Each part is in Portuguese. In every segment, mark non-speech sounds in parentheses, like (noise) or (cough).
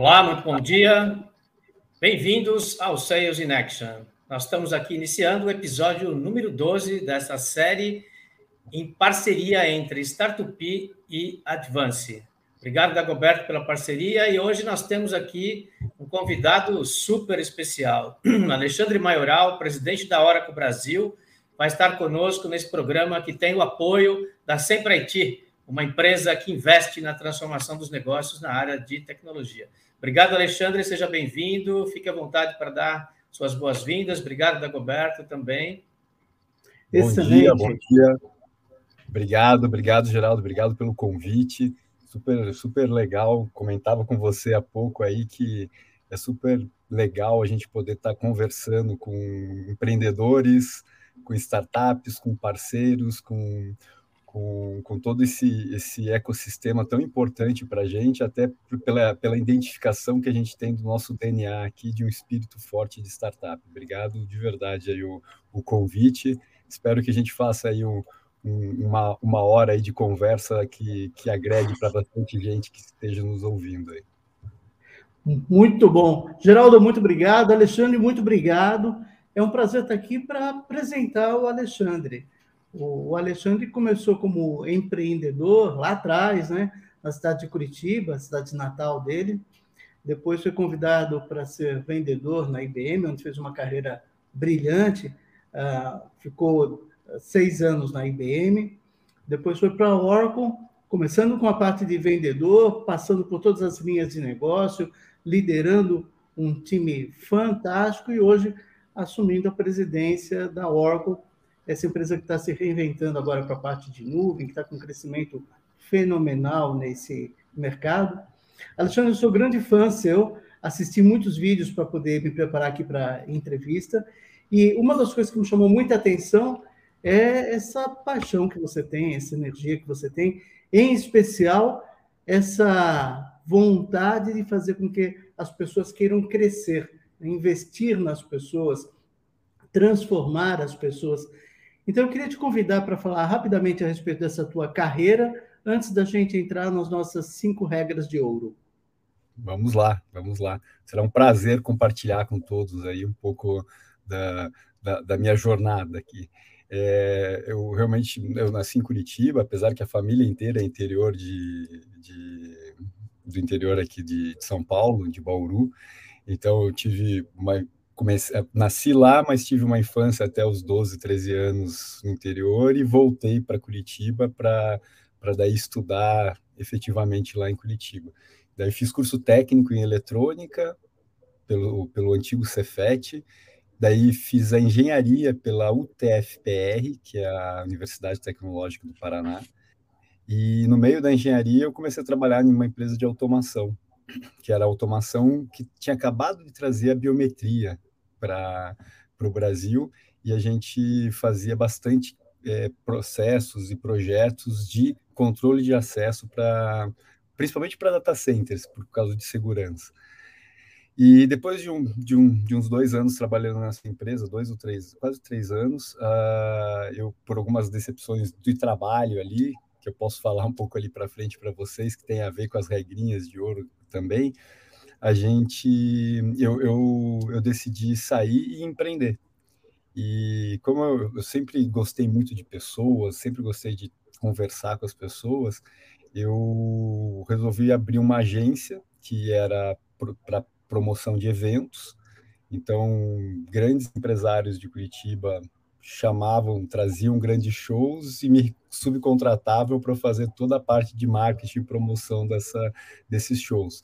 Olá, muito bom dia. Bem-vindos ao Sales in Action. Nós estamos aqui iniciando o episódio número 12 dessa série em parceria entre Startup e Advance. Obrigado, Dagoberto, pela parceria. E hoje nós temos aqui um convidado super especial. (clears throat) Alexandre Maioral, presidente da Oracle Brasil, vai estar conosco nesse programa que tem o apoio da Sempre IT, uma empresa que investe na transformação dos negócios na área de tecnologia. Obrigado, Alexandre, seja bem-vindo. Fique à vontade para dar suas boas-vindas. Obrigado, Dagoberto, também. Bom Excelente. dia, bom dia. Obrigado, obrigado, Geraldo, obrigado pelo convite. Super, super legal. Comentava com você há pouco aí que é super legal a gente poder estar conversando com empreendedores, com startups, com parceiros, com com, com todo esse, esse ecossistema tão importante para a gente, até pela, pela identificação que a gente tem do nosso DNA aqui de um espírito forte de startup. Obrigado de verdade aí o, o convite. Espero que a gente faça aí um, um, uma, uma hora aí de conversa que, que agregue para bastante gente que esteja nos ouvindo aí. Muito bom. Geraldo, muito obrigado. Alexandre, muito obrigado. É um prazer estar aqui para apresentar o Alexandre. O Alexandre começou como empreendedor lá atrás, né, na cidade de Curitiba, cidade natal dele. Depois foi convidado para ser vendedor na IBM, onde fez uma carreira brilhante. Uh, ficou seis anos na IBM. Depois foi para a Oracle, começando com a parte de vendedor, passando por todas as linhas de negócio, liderando um time fantástico e hoje assumindo a presidência da Oracle essa empresa que está se reinventando agora para a parte de nuvem, que está com um crescimento fenomenal nesse mercado. Alexandre, eu sou grande fã seu, assisti muitos vídeos para poder me preparar aqui para a entrevista, e uma das coisas que me chamou muita atenção é essa paixão que você tem, essa energia que você tem, em especial essa vontade de fazer com que as pessoas queiram crescer, investir nas pessoas, transformar as pessoas. Então, eu queria te convidar para falar rapidamente a respeito dessa tua carreira, antes da gente entrar nas nossas cinco regras de ouro. Vamos lá, vamos lá. Será um prazer compartilhar com todos aí um pouco da, da, da minha jornada aqui. É, eu realmente eu nasci em Curitiba, apesar que a família inteira é interior de, de do interior aqui de, São Paulo, de Bauru. Então eu tive uma comecei, nasci lá, mas tive uma infância até os 12, 13 anos no interior e voltei para Curitiba para daí estudar efetivamente lá em Curitiba. Daí fiz curso técnico em eletrônica pelo, pelo antigo Cefet, daí fiz a engenharia pela UTFPR, que é a Universidade Tecnológica do Paraná, e no meio da engenharia eu comecei a trabalhar em uma empresa de automação, que era a automação que tinha acabado de trazer a biometria para o Brasil e a gente fazia bastante é, processos e projetos de controle de acesso para principalmente para data centers por causa de segurança. E depois de, um, de, um, de uns dois anos trabalhando nessa empresa, dois ou três, quase três anos, uh, eu, por algumas decepções de trabalho ali, que eu posso falar um pouco ali para frente para vocês, que tem a ver com as regrinhas de ouro também, a gente, eu, eu, eu decidi sair e empreender. E como eu, eu sempre gostei muito de pessoas, sempre gostei de conversar com as pessoas, eu resolvi abrir uma agência que era para promoção de eventos. Então, grandes empresários de Curitiba chamavam, traziam grandes shows e me subcontratavam para fazer toda a parte de marketing e promoção dessa, desses shows.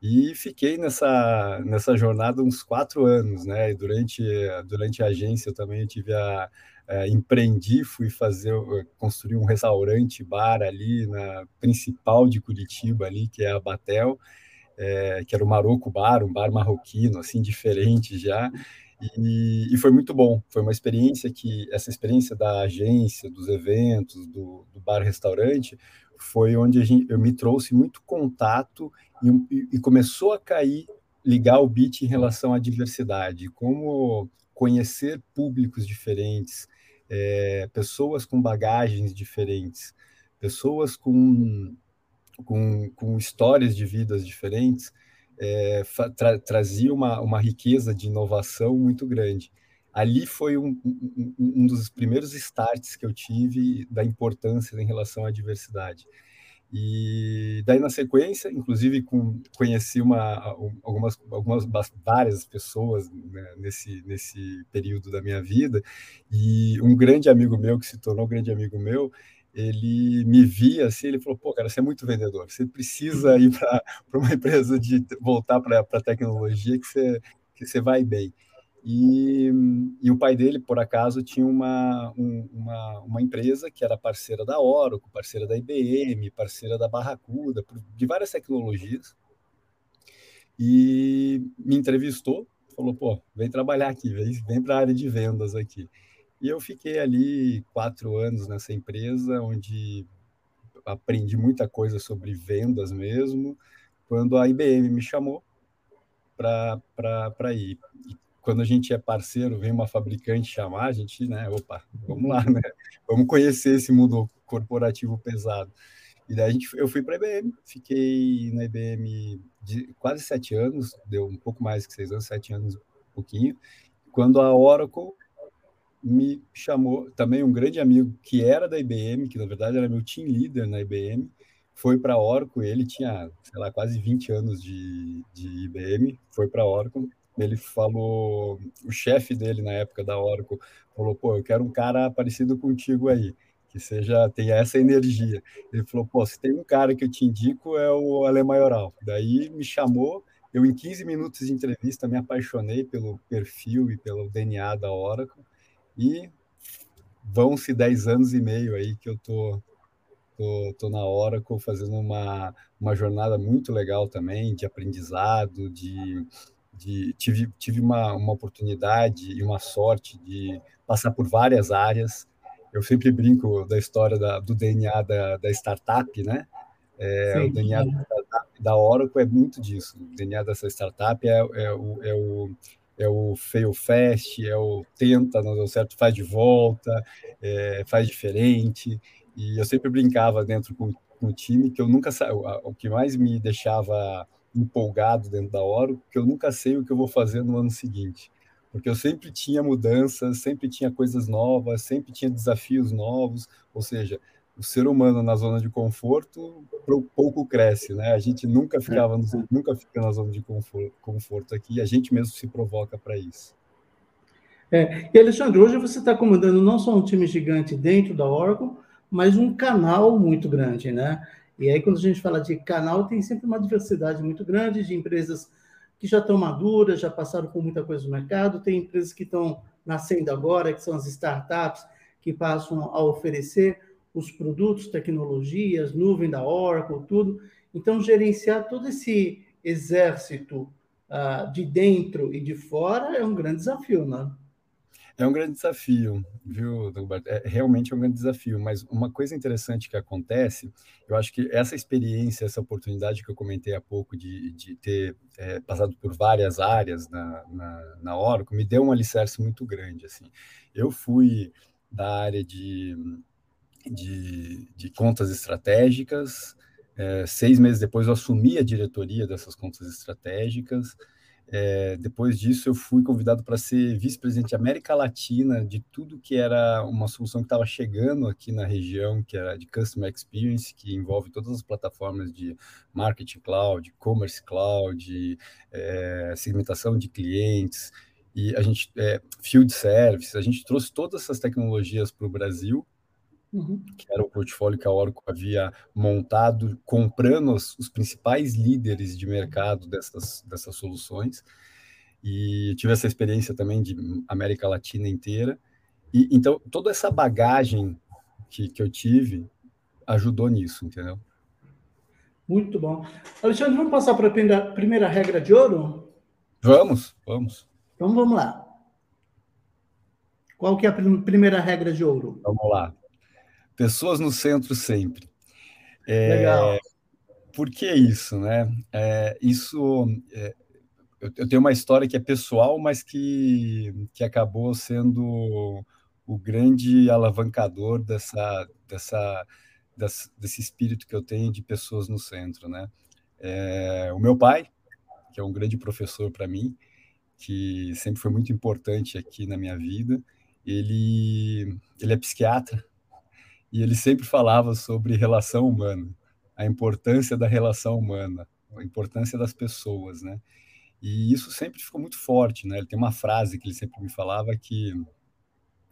E fiquei nessa, nessa jornada uns quatro anos, né? E durante, durante a agência eu também tive a, a, empreendi, fui fazer, construir um restaurante, bar ali na principal de Curitiba ali, que é a Batel, é, que era o Maroco Bar, um bar marroquino, assim, diferente já. E, e, foi muito bom. Foi uma experiência que, essa experiência da agência, dos eventos, do, do bar-restaurante, foi onde gente, eu me trouxe muito contato e, e, começou a cair, ligar o bit em relação à diversidade, como conhecer públicos diferentes, é, pessoas com bagagens diferentes, pessoas com, com, com histórias de vidas diferentes, é, tra trazia uma, uma riqueza de inovação muito grande. Ali foi um, um, um dos primeiros starts que eu tive da importância em relação à diversidade. E daí na sequência, inclusive com, conheci uma, algumas, algumas várias pessoas né, nesse nesse período da minha vida e um grande amigo meu que se tornou um grande amigo meu, ele me via assim, ele falou: "Pô, cara, você é muito vendedor. Você precisa ir para uma empresa de voltar para a tecnologia que você que você vai bem". E, e, o pai dele, por acaso, tinha uma, um, uma, uma, empresa que era parceira da Oracle, parceira da IBM, parceira da Barracuda, de várias tecnologias. E me entrevistou, falou: pô, vem trabalhar aqui, vem, vem para a área de vendas aqui. E eu fiquei ali quatro anos nessa empresa, onde aprendi muita coisa sobre vendas mesmo, quando a IBM me chamou para ir. Quando a gente é parceiro, vem uma fabricante chamar, a gente, né, opa, vamos lá, né? Vamos conhecer esse mundo corporativo pesado. E daí a gente, eu fui para a IBM, fiquei na IBM de quase sete anos, deu um pouco mais que seis anos, sete anos, um pouquinho. Quando a Oracle me chamou, também um grande amigo que era da IBM, que na verdade era meu team leader na IBM, foi para a Oracle, ele tinha, sei lá, quase 20 anos de, de IBM, foi para a Oracle, ele falou, o chefe dele na época da Oracle falou, pô, eu quero um cara parecido contigo aí, que seja tenha essa energia. Ele falou, pô, se tem um cara que eu te indico é o Ale Maioral. Daí me chamou, eu em 15 minutos de entrevista me apaixonei pelo perfil e pelo DNA da Oracle e vão-se 10 anos e meio aí que eu tô tô, tô na Oracle fazendo uma, uma jornada muito legal também de aprendizado, de de tive, tive uma, uma oportunidade e uma sorte de passar por várias áreas. Eu sempre brinco da história da, do DNA da, da startup, né? É, o DNA da, da Oracle é muito disso. O DNA dessa startup é, é, o, é, o, é o fail fast, é o tenta, não deu certo, faz de volta, é, faz diferente. E eu sempre brincava dentro com, com o time que eu nunca o que mais me deixava empolgado dentro da hora, porque eu nunca sei o que eu vou fazer no ano seguinte. Porque eu sempre tinha mudanças, sempre tinha coisas novas, sempre tinha desafios novos, ou seja, o ser humano na zona de conforto pouco cresce, né? A gente nunca ficava, é. nunca fica na zona de conforto, conforto aqui, a gente mesmo se provoca para isso. É, e Alexandre, hoje você está comandando não só um time gigante dentro da Oracle, mas um canal muito grande, né? E aí, quando a gente fala de canal, tem sempre uma diversidade muito grande de empresas que já estão maduras, já passaram por muita coisa no mercado, tem empresas que estão nascendo agora, que são as startups, que passam a oferecer os produtos, tecnologias, nuvem da Oracle, tudo. Então, gerenciar todo esse exército uh, de dentro e de fora é um grande desafio, né? É um grande desafio, viu, Gilberto? É, realmente é um grande desafio, mas uma coisa interessante que acontece, eu acho que essa experiência, essa oportunidade que eu comentei há pouco de, de ter é, passado por várias áreas na, na, na Oracle, me deu um alicerce muito grande. Assim. Eu fui da área de, de, de contas estratégicas, é, seis meses depois eu assumi a diretoria dessas contas estratégicas, é, depois disso, eu fui convidado para ser vice-presidente América Latina de tudo que era uma solução que estava chegando aqui na região, que era de Customer Experience, que envolve todas as plataformas de Marketing Cloud, Commerce Cloud, é, segmentação de clientes, e a gente, é, Field Service, a gente trouxe todas essas tecnologias para o Brasil Uhum. que era o portfólio que a Oracle havia montado, comprando os, os, principais líderes de mercado dessas, dessas soluções. E tive essa experiência também de América Latina inteira. E então toda essa bagagem que, que eu tive ajudou nisso, entendeu? Muito bom. Alexandre, vamos passar para a primeira, primeira regra de ouro? Vamos, vamos. Então vamos lá. Qual que é a primeira regra de ouro? Vamos lá. Pessoas no centro sempre. É, Legal. Por que isso, né? É, isso, é, eu, eu, tenho uma história que é pessoal, mas que, que acabou sendo o grande alavancador dessa, dessa, dessa, desse espírito que eu tenho de pessoas no centro, né? É, o meu pai, que é um grande professor para mim, que sempre foi muito importante aqui na minha vida. Ele, ele é psiquiatra e ele sempre falava sobre relação humana, a importância da relação humana, a importância das pessoas, né? E isso sempre ficou muito forte, né? Ele tem uma frase que ele sempre me falava que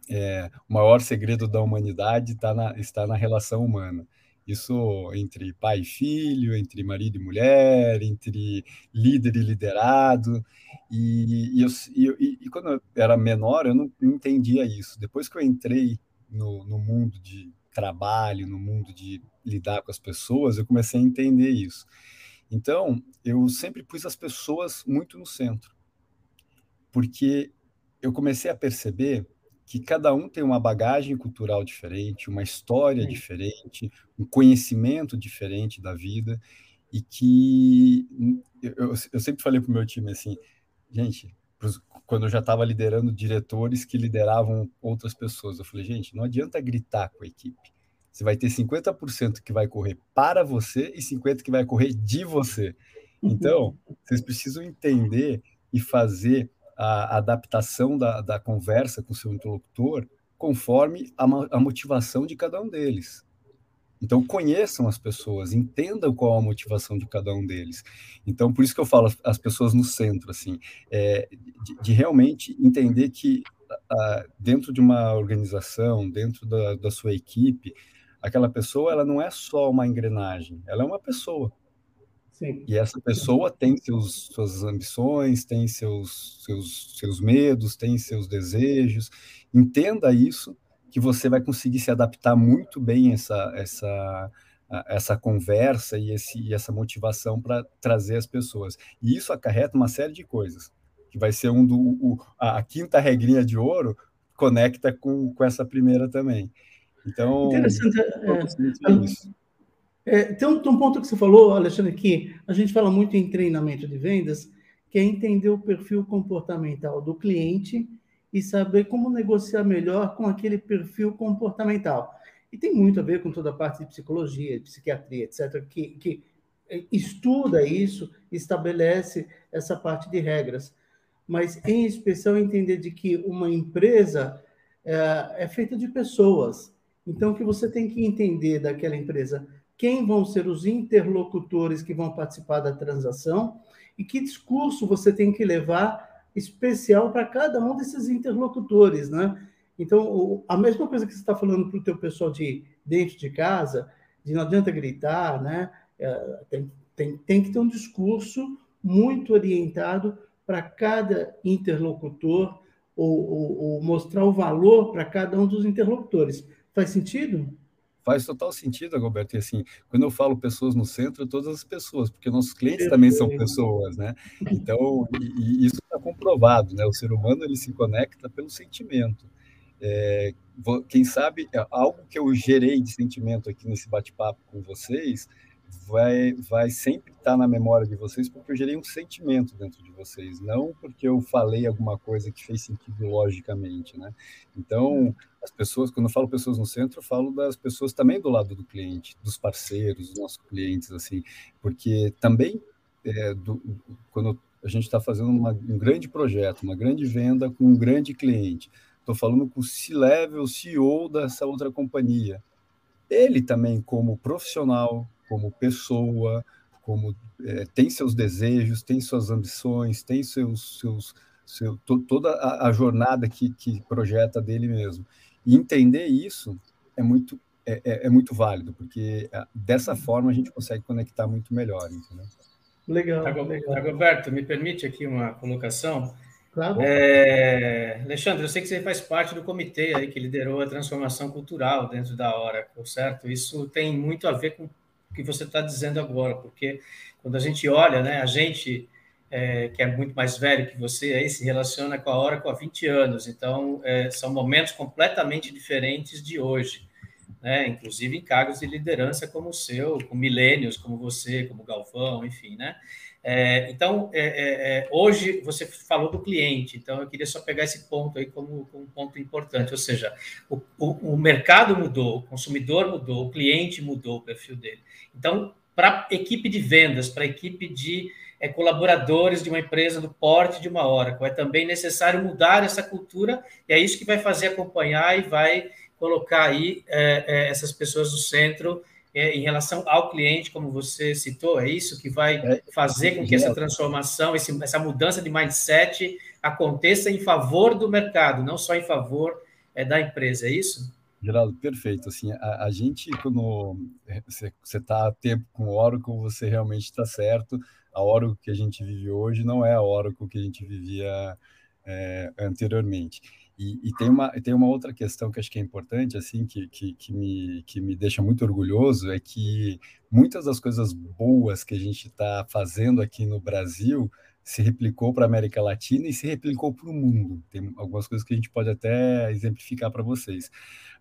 é, o maior segredo da humanidade tá na, está na relação humana. Isso entre pai e filho, entre marido e mulher, entre líder e liderado. E, e, eu, e, e quando eu era menor, eu não, não, entendia isso. Depois que eu entrei no, no mundo de trabalho, no mundo de lidar com as pessoas, eu comecei a entender isso. Então, eu sempre pus as pessoas muito no centro, porque eu comecei a perceber que cada um tem uma bagagem cultural diferente, uma história Sim. diferente, um conhecimento diferente da vida, e que eu, eu sempre falei para o meu time assim, gente, quando eu já estava liderando diretores que lideravam outras pessoas, eu falei, gente, não adianta gritar com a equipe. Você vai ter 50% que vai correr para você e 50% que vai correr de você. Então, vocês precisam entender e fazer a adaptação da, da conversa com o seu interlocutor conforme a, a motivação de cada um deles. Então, conheçam as pessoas, entendam qual a motivação de cada um deles. Então, por isso que eu falo as pessoas no centro, assim, é, de, de, realmente entender que uh, dentro de uma organização, dentro da, da sua equipe, aquela pessoa ela não é só uma engrenagem, ela é uma pessoa. Sim. E essa pessoa tem seus, suas ambições, tem seus, seus, seus medos, tem seus desejos. Entenda isso, que você vai conseguir se adaptar muito bem essa, essa, essa conversa e, esse, e essa motivação para trazer as pessoas. E isso acarreta uma série de coisas, que vai ser um do, o, a, a quinta regrinha de ouro, conecta com, com essa primeira também. Então, Interessante. É, é. É, tem, um, tem, um, ponto que você falou, Alexandre, que a gente fala muito em treinamento de vendas, que é entender o perfil comportamental do cliente e saber como negociar melhor com aquele perfil comportamental. E tem muito a ver com toda a parte de psicologia, de psiquiatria, etc., que, que estuda isso, estabelece essa parte de regras. Mas, em especial, entender de que uma empresa é, é feita de pessoas. Então, que você tem que entender daquela empresa quem vão ser os interlocutores que vão participar da transação e que discurso você tem que levar especial para cada um desses interlocutores, né? Então, a mesma coisa que você está falando para o teu pessoal de dentro de casa, de não adianta gritar, né? É, tem, tem, tem que ter um discurso muito orientado para cada interlocutor ou, ou, ou mostrar o valor para cada um dos interlocutores. Faz sentido? faz total sentido, Roberto. E assim, quando eu falo pessoas no centro, todas as pessoas, porque nossos clientes também são pessoas, né? Então, e, e isso está comprovado, né? O ser humano ele se conecta pelo sentimento. É, quem sabe é algo que eu gerei de sentimento aqui nesse bate-papo com vocês vai, vai sempre estar na memória de vocês porque eu gerei um sentimento dentro de vocês, não porque eu falei alguma coisa que fez sentido logicamente, né? Então, as pessoas, quando eu falo pessoas no centro, eu falo das pessoas também do lado do cliente, dos parceiros, dos nossos clientes, assim, porque também é, do, quando a gente está fazendo uma, um grande projeto, uma grande venda com um grande cliente, estou falando com o C-level, CEO dessa outra companhia, ele também como profissional, como pessoa, como é, tem seus desejos, tem suas ambições, tem seus, seus seu, to, toda a, a, jornada que, que projeta dele mesmo. E entender isso é muito é, é, é muito válido, porque é, dessa forma a gente consegue conectar muito melhor, entendeu? Legal, legal. me permite aqui uma colocação? Claro. É, Alexandre, eu sei que você faz parte do comitê aí que liderou a transformação cultural dentro da Oracle, certo? Isso tem muito a ver com que você está dizendo agora, porque quando a gente olha, né, a gente é, que é muito mais velho que você, aí se relaciona com a Oracle há 20 anos, então é, são momentos completamente diferentes de hoje, né, inclusive em cargos de liderança como o seu, com milênios como você, como Galvão, enfim, né, é, então, é, é, é, hoje você falou do cliente, então eu queria só pegar esse ponto aí como, como um ponto importante, ou seja, o, o, o, mercado mudou, o consumidor mudou, o cliente mudou o perfil dele. Então, para equipe de vendas, para equipe de é, colaboradores de uma empresa do porte de uma Oracle. É também necessário mudar essa cultura, e é isso que vai fazer acompanhar e vai colocar aí é, é, essas pessoas no centro é, em relação ao cliente, como você citou, é isso que vai é, fazer com que essa transformação, esse, essa mudança de mindset aconteça em favor do mercado, não só em favor é, da empresa, é isso? Geraldo, perfeito. Assim, a, a gente, quando você está a tempo com o Oracle, você realmente está certo. A Oracle que a gente vive hoje não é a Oracle que a gente vivia é, anteriormente. E, e, tem, uma, tem uma outra questão que acho que é importante, assim, que, que, que, me, que me deixa muito orgulhoso, é que muitas das coisas boas que a gente está fazendo aqui no Brasil se replicou para a América Latina e se replicou para o mundo. Tem algumas coisas que a gente pode até exemplificar para vocês.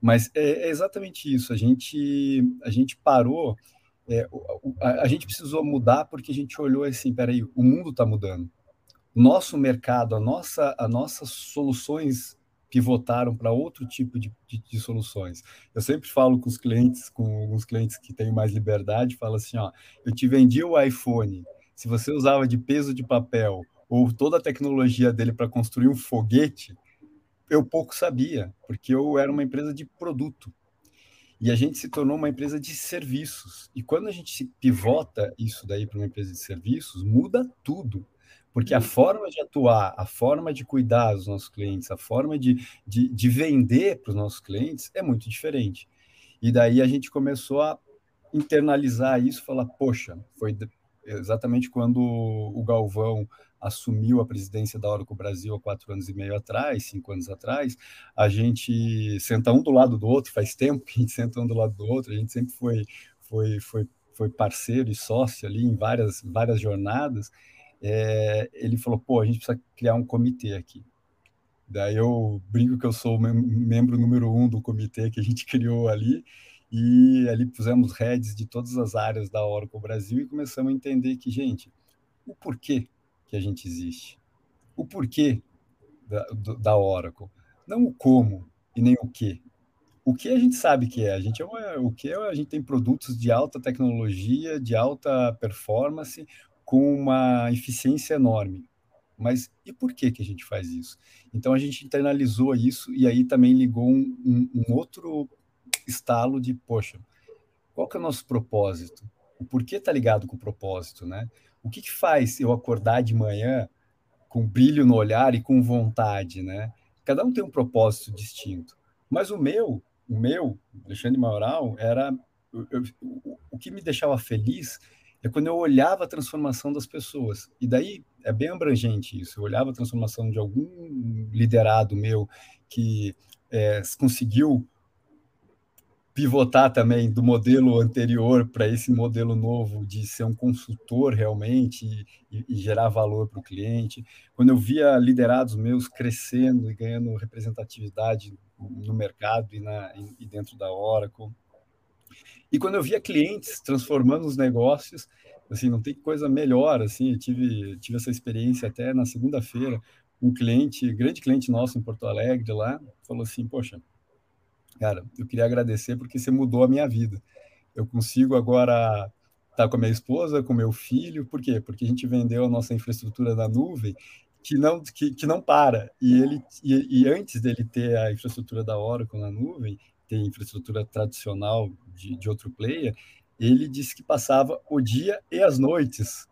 Mas é, é, exatamente isso. A gente, a gente parou, é, a, a, gente precisou mudar porque a gente olhou assim, peraí, o mundo está mudando. Nosso mercado, a nossa, as nossas soluções pivotaram para outro tipo de, de, de, soluções. Eu sempre falo com os clientes, com alguns clientes que têm mais liberdade, falo assim, ó, eu te vendi o iPhone, se você usava de peso de papel ou toda a tecnologia dele para construir um foguete, eu pouco sabia, porque eu era uma empresa de produto. E a gente se tornou uma empresa de serviços. E quando a gente pivota isso daí para uma empresa de serviços, muda tudo. Porque a forma de atuar, a forma de cuidar dos nossos clientes, a forma de, de, de vender para os nossos clientes é muito diferente. E daí a gente começou a internalizar isso, falar, poxa, foi exatamente quando o Galvão assumiu a presidência da Oracle Brasil há quatro anos e meio atrás, cinco anos atrás, a gente senta um do lado do outro, faz tempo que a gente senta um do lado do outro, a gente sempre foi, foi, foi, foi parceiro e sócio ali em várias, várias jornadas, é, ele falou, pô, a gente precisa criar um comitê aqui. Daí eu brinco que eu sou mem membro número um do comitê que a gente (laughs) criou ali, e ali pusemos heads de todas as áreas da Oracle Brasil e começamos a entender que, gente, o porquê que a gente existe, o porquê da, da Oracle, não o como e nem o que. O que a gente sabe que é? A gente é uma, o que é, a gente tem produtos de alta tecnologia, de alta performance, com uma eficiência enorme. Mas e por que, que a gente faz isso? Então a gente internalizou isso e aí também ligou um, um, um outro estalo de, poxa, qual que é o nosso propósito? O porquê está ligado com o propósito, né? O que, que faz eu acordar de manhã com brilho no olhar e com vontade, né? Cada um tem um propósito distinto. Mas o meu, o meu, Alexandre Maioral, era eu, eu, o que me deixava feliz é quando eu olhava a transformação das pessoas. E daí é bem abrangente isso. Eu olhava a transformação de algum liderado meu que é, conseguiu pivotar também do modelo anterior para esse modelo novo de ser um consultor realmente e, e gerar valor para o cliente. Quando eu via liderados meus crescendo e ganhando representatividade no mercado e, na, e dentro da Oracle, e quando eu via clientes transformando os negócios, assim, não tem coisa melhor, assim, eu tive, tive essa experiência até na segunda-feira, um cliente, grande cliente nosso em Porto Alegre lá, falou assim, poxa, cara, eu queria agradecer porque você mudou a minha vida. Eu consigo agora estar com a minha esposa, com meu filho, por quê? Porque a gente vendeu a nossa infraestrutura na nuvem que não, que, que não para. E ele e, e antes dele ter a infraestrutura da Oracle na nuvem, ter infraestrutura tradicional de, de outro player, ele disse que passava o dia e as noites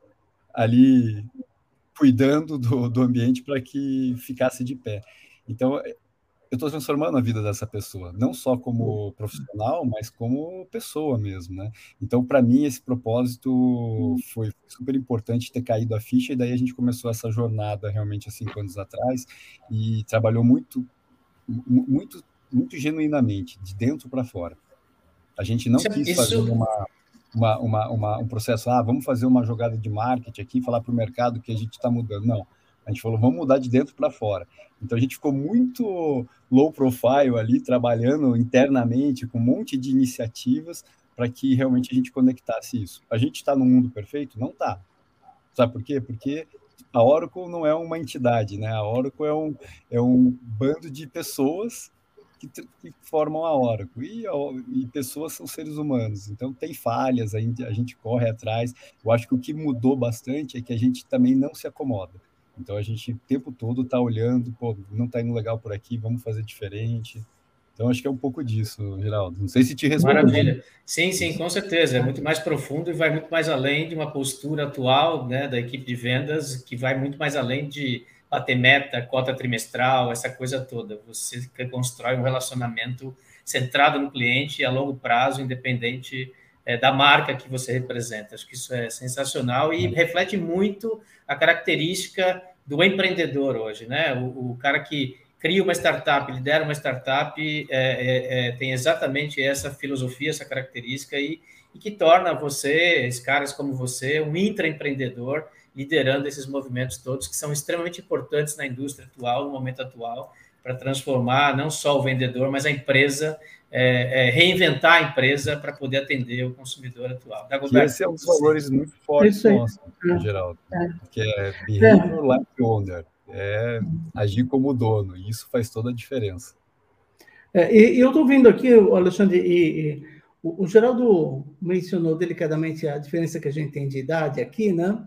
ali cuidando do, do ambiente para que ficasse de pé. Então, eu estou transformando a vida dessa pessoa, não só como profissional, mas como pessoa mesmo, né? Então, para mim, esse propósito foi super importante ter caído a ficha, e daí a gente começou essa jornada realmente há cinco anos atrás, e trabalhou muito, muito muito genuinamente, de dentro para fora. A gente não isso, quis isso... fazer uma, uma, uma, uma, um processo, ah, vamos fazer uma jogada de marketing aqui, falar para o mercado que a gente está mudando. Não. A gente falou, vamos mudar de dentro para fora. Então a gente ficou muito low profile ali, trabalhando internamente com um monte de iniciativas para que realmente a gente conectasse isso. A gente está no mundo perfeito? Não está. Sabe por quê? Porque a Oracle não é uma entidade, né? A Oracle é um, é um bando de pessoas que que, formam a Oracle. E, e, pessoas são seres humanos, então tem falhas, a gente, a gente corre atrás. Eu acho que o que mudou bastante é que a gente também não se acomoda. Então a gente o tempo todo está olhando, pô, não está indo legal por aqui, vamos fazer diferente. Então, acho que é um pouco disso, Geraldo. Não sei se te respondi. Maravilha. Sim, sim, com certeza. É muito mais profundo e vai muito mais além de uma postura atual né, da equipe de vendas, que vai muito mais além de bater meta, cota trimestral, essa coisa toda. Você constrói um relacionamento centrado no cliente a longo prazo, independente é, da marca que você representa. Acho que isso é sensacional e reflete muito a característica do empreendedor hoje, né? O, o cara que cria uma startup, lidera uma startup, é, é, é, tem exatamente essa filosofia, essa característica e, e que torna você, caras como você, um intraempreendedor liderando esses movimentos todos que são extremamente importantes na indústria atual, no momento atual, para transformar não só o vendedor, mas a empresa, é, é, reinventar a empresa para poder atender o consumidor atual. Que esse é um dos valores muito fortes nossos, em geral, é. que é Behavior Like Owner é agir como dono, e isso faz toda a diferença. É, e, e, eu estou vendo aqui, Alexandre, e, e, o, Geraldo mencionou delicadamente a diferença que a gente tem de idade aqui, né?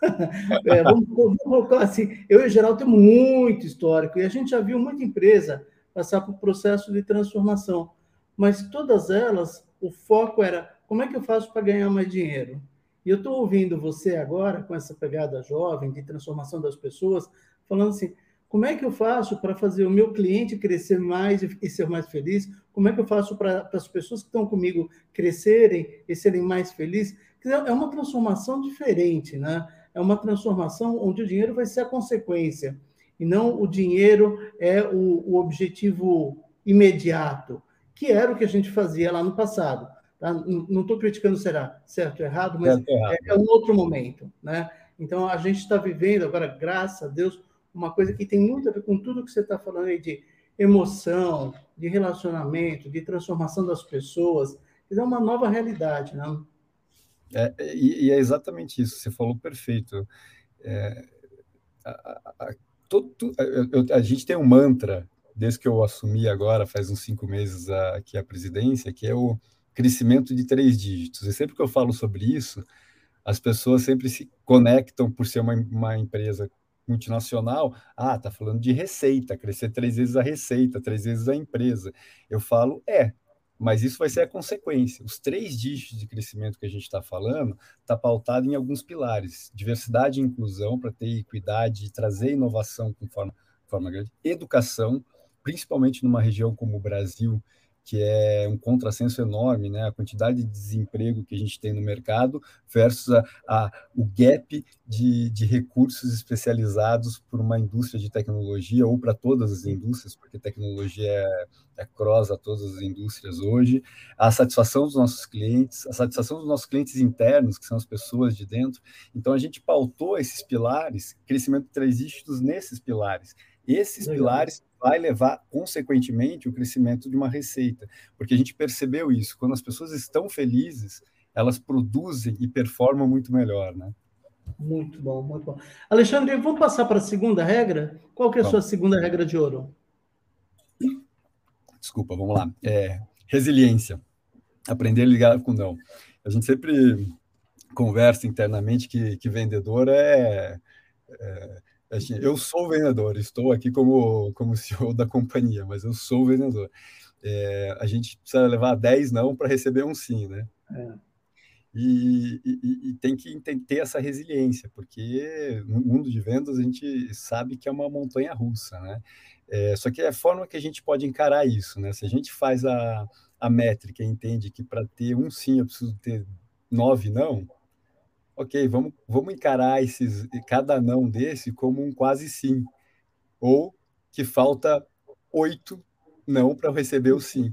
(laughs) é, vamos, vamos, colocar assim, eu e o Geraldo temos muito histórico, e a gente já viu muita empresa passar por processo de transformação, mas todas elas, o foco era como é que eu faço para ganhar mais dinheiro? E eu estou ouvindo você agora, com essa pegada jovem de transformação das pessoas, falando assim: como é que eu faço para fazer o meu cliente crescer mais e ser mais feliz? Como é que eu faço para as pessoas que estão comigo crescerem e serem mais felizes? É uma transformação diferente, né? É uma transformação onde o dinheiro vai ser a consequência e não o dinheiro é o, o objetivo imediato, que era o que a gente fazia lá no passado. Tá? Não estou criticando será certo ou errado, mas errado. É, é um outro momento, né? Então a gente está vivendo agora, graças a Deus, uma coisa que tem muito a ver com tudo que você está falando aí de emoção, de relacionamento, de transformação das pessoas. É uma nova realidade, né? É, e, e, é exatamente isso, você falou perfeito. É, a, a, a, todo, a, gente tem um mantra, desde que eu assumi agora, faz uns cinco meses aqui a presidência, que é o crescimento de três dígitos. E sempre que eu falo sobre isso, as pessoas sempre se conectam por ser uma, uma empresa multinacional, ah, está falando de receita, crescer três vezes a receita, três vezes a empresa. Eu falo, é, mas isso vai ser a consequência. Os três dígitos de crescimento que a gente está falando está pautado em alguns pilares: diversidade e inclusão para ter equidade, trazer inovação com forma, forma grande, educação, principalmente numa região como o Brasil, que é um contrassenso enorme, né? A quantidade de desemprego que a gente tem no mercado versus a, a o gap de, de, recursos especializados por uma indústria de tecnologia ou para todas as indústrias, porque tecnologia é, é cross a todas as indústrias hoje, a satisfação dos nossos clientes, a satisfação dos nossos clientes internos, que são as pessoas de dentro. Então, a gente pautou esses pilares, crescimento de três dígitos nesses pilares. Esses Legal. pilares vai levar, consequentemente, o crescimento de uma receita, porque a gente percebeu isso. Quando as pessoas estão felizes, elas produzem e performam muito melhor, né? Muito bom, muito bom. Alexandre, vamos passar para a segunda regra? Qual que é a sua segunda regra de ouro? Desculpa, vamos lá. É, resiliência. Aprender a ligar com não. A gente sempre conversa internamente que, que vendedor é, é Assim, eu sou vendedor, estou aqui como, como (laughs) CEO da companhia, mas eu sou vendedor. É, a gente precisa levar 10 não para receber um sim, né? É. E, e, e, tem que ter essa resiliência, porque no mundo de vendas a gente sabe que é uma montanha russa, né? É, só que é a forma que a gente pode encarar isso, né? Se a gente faz a, a métrica e entende que para ter um sim eu preciso ter nove não, ok, vamos, vamos encarar esses, cada não desse como um quase sim, ou que falta oito não para receber o sim.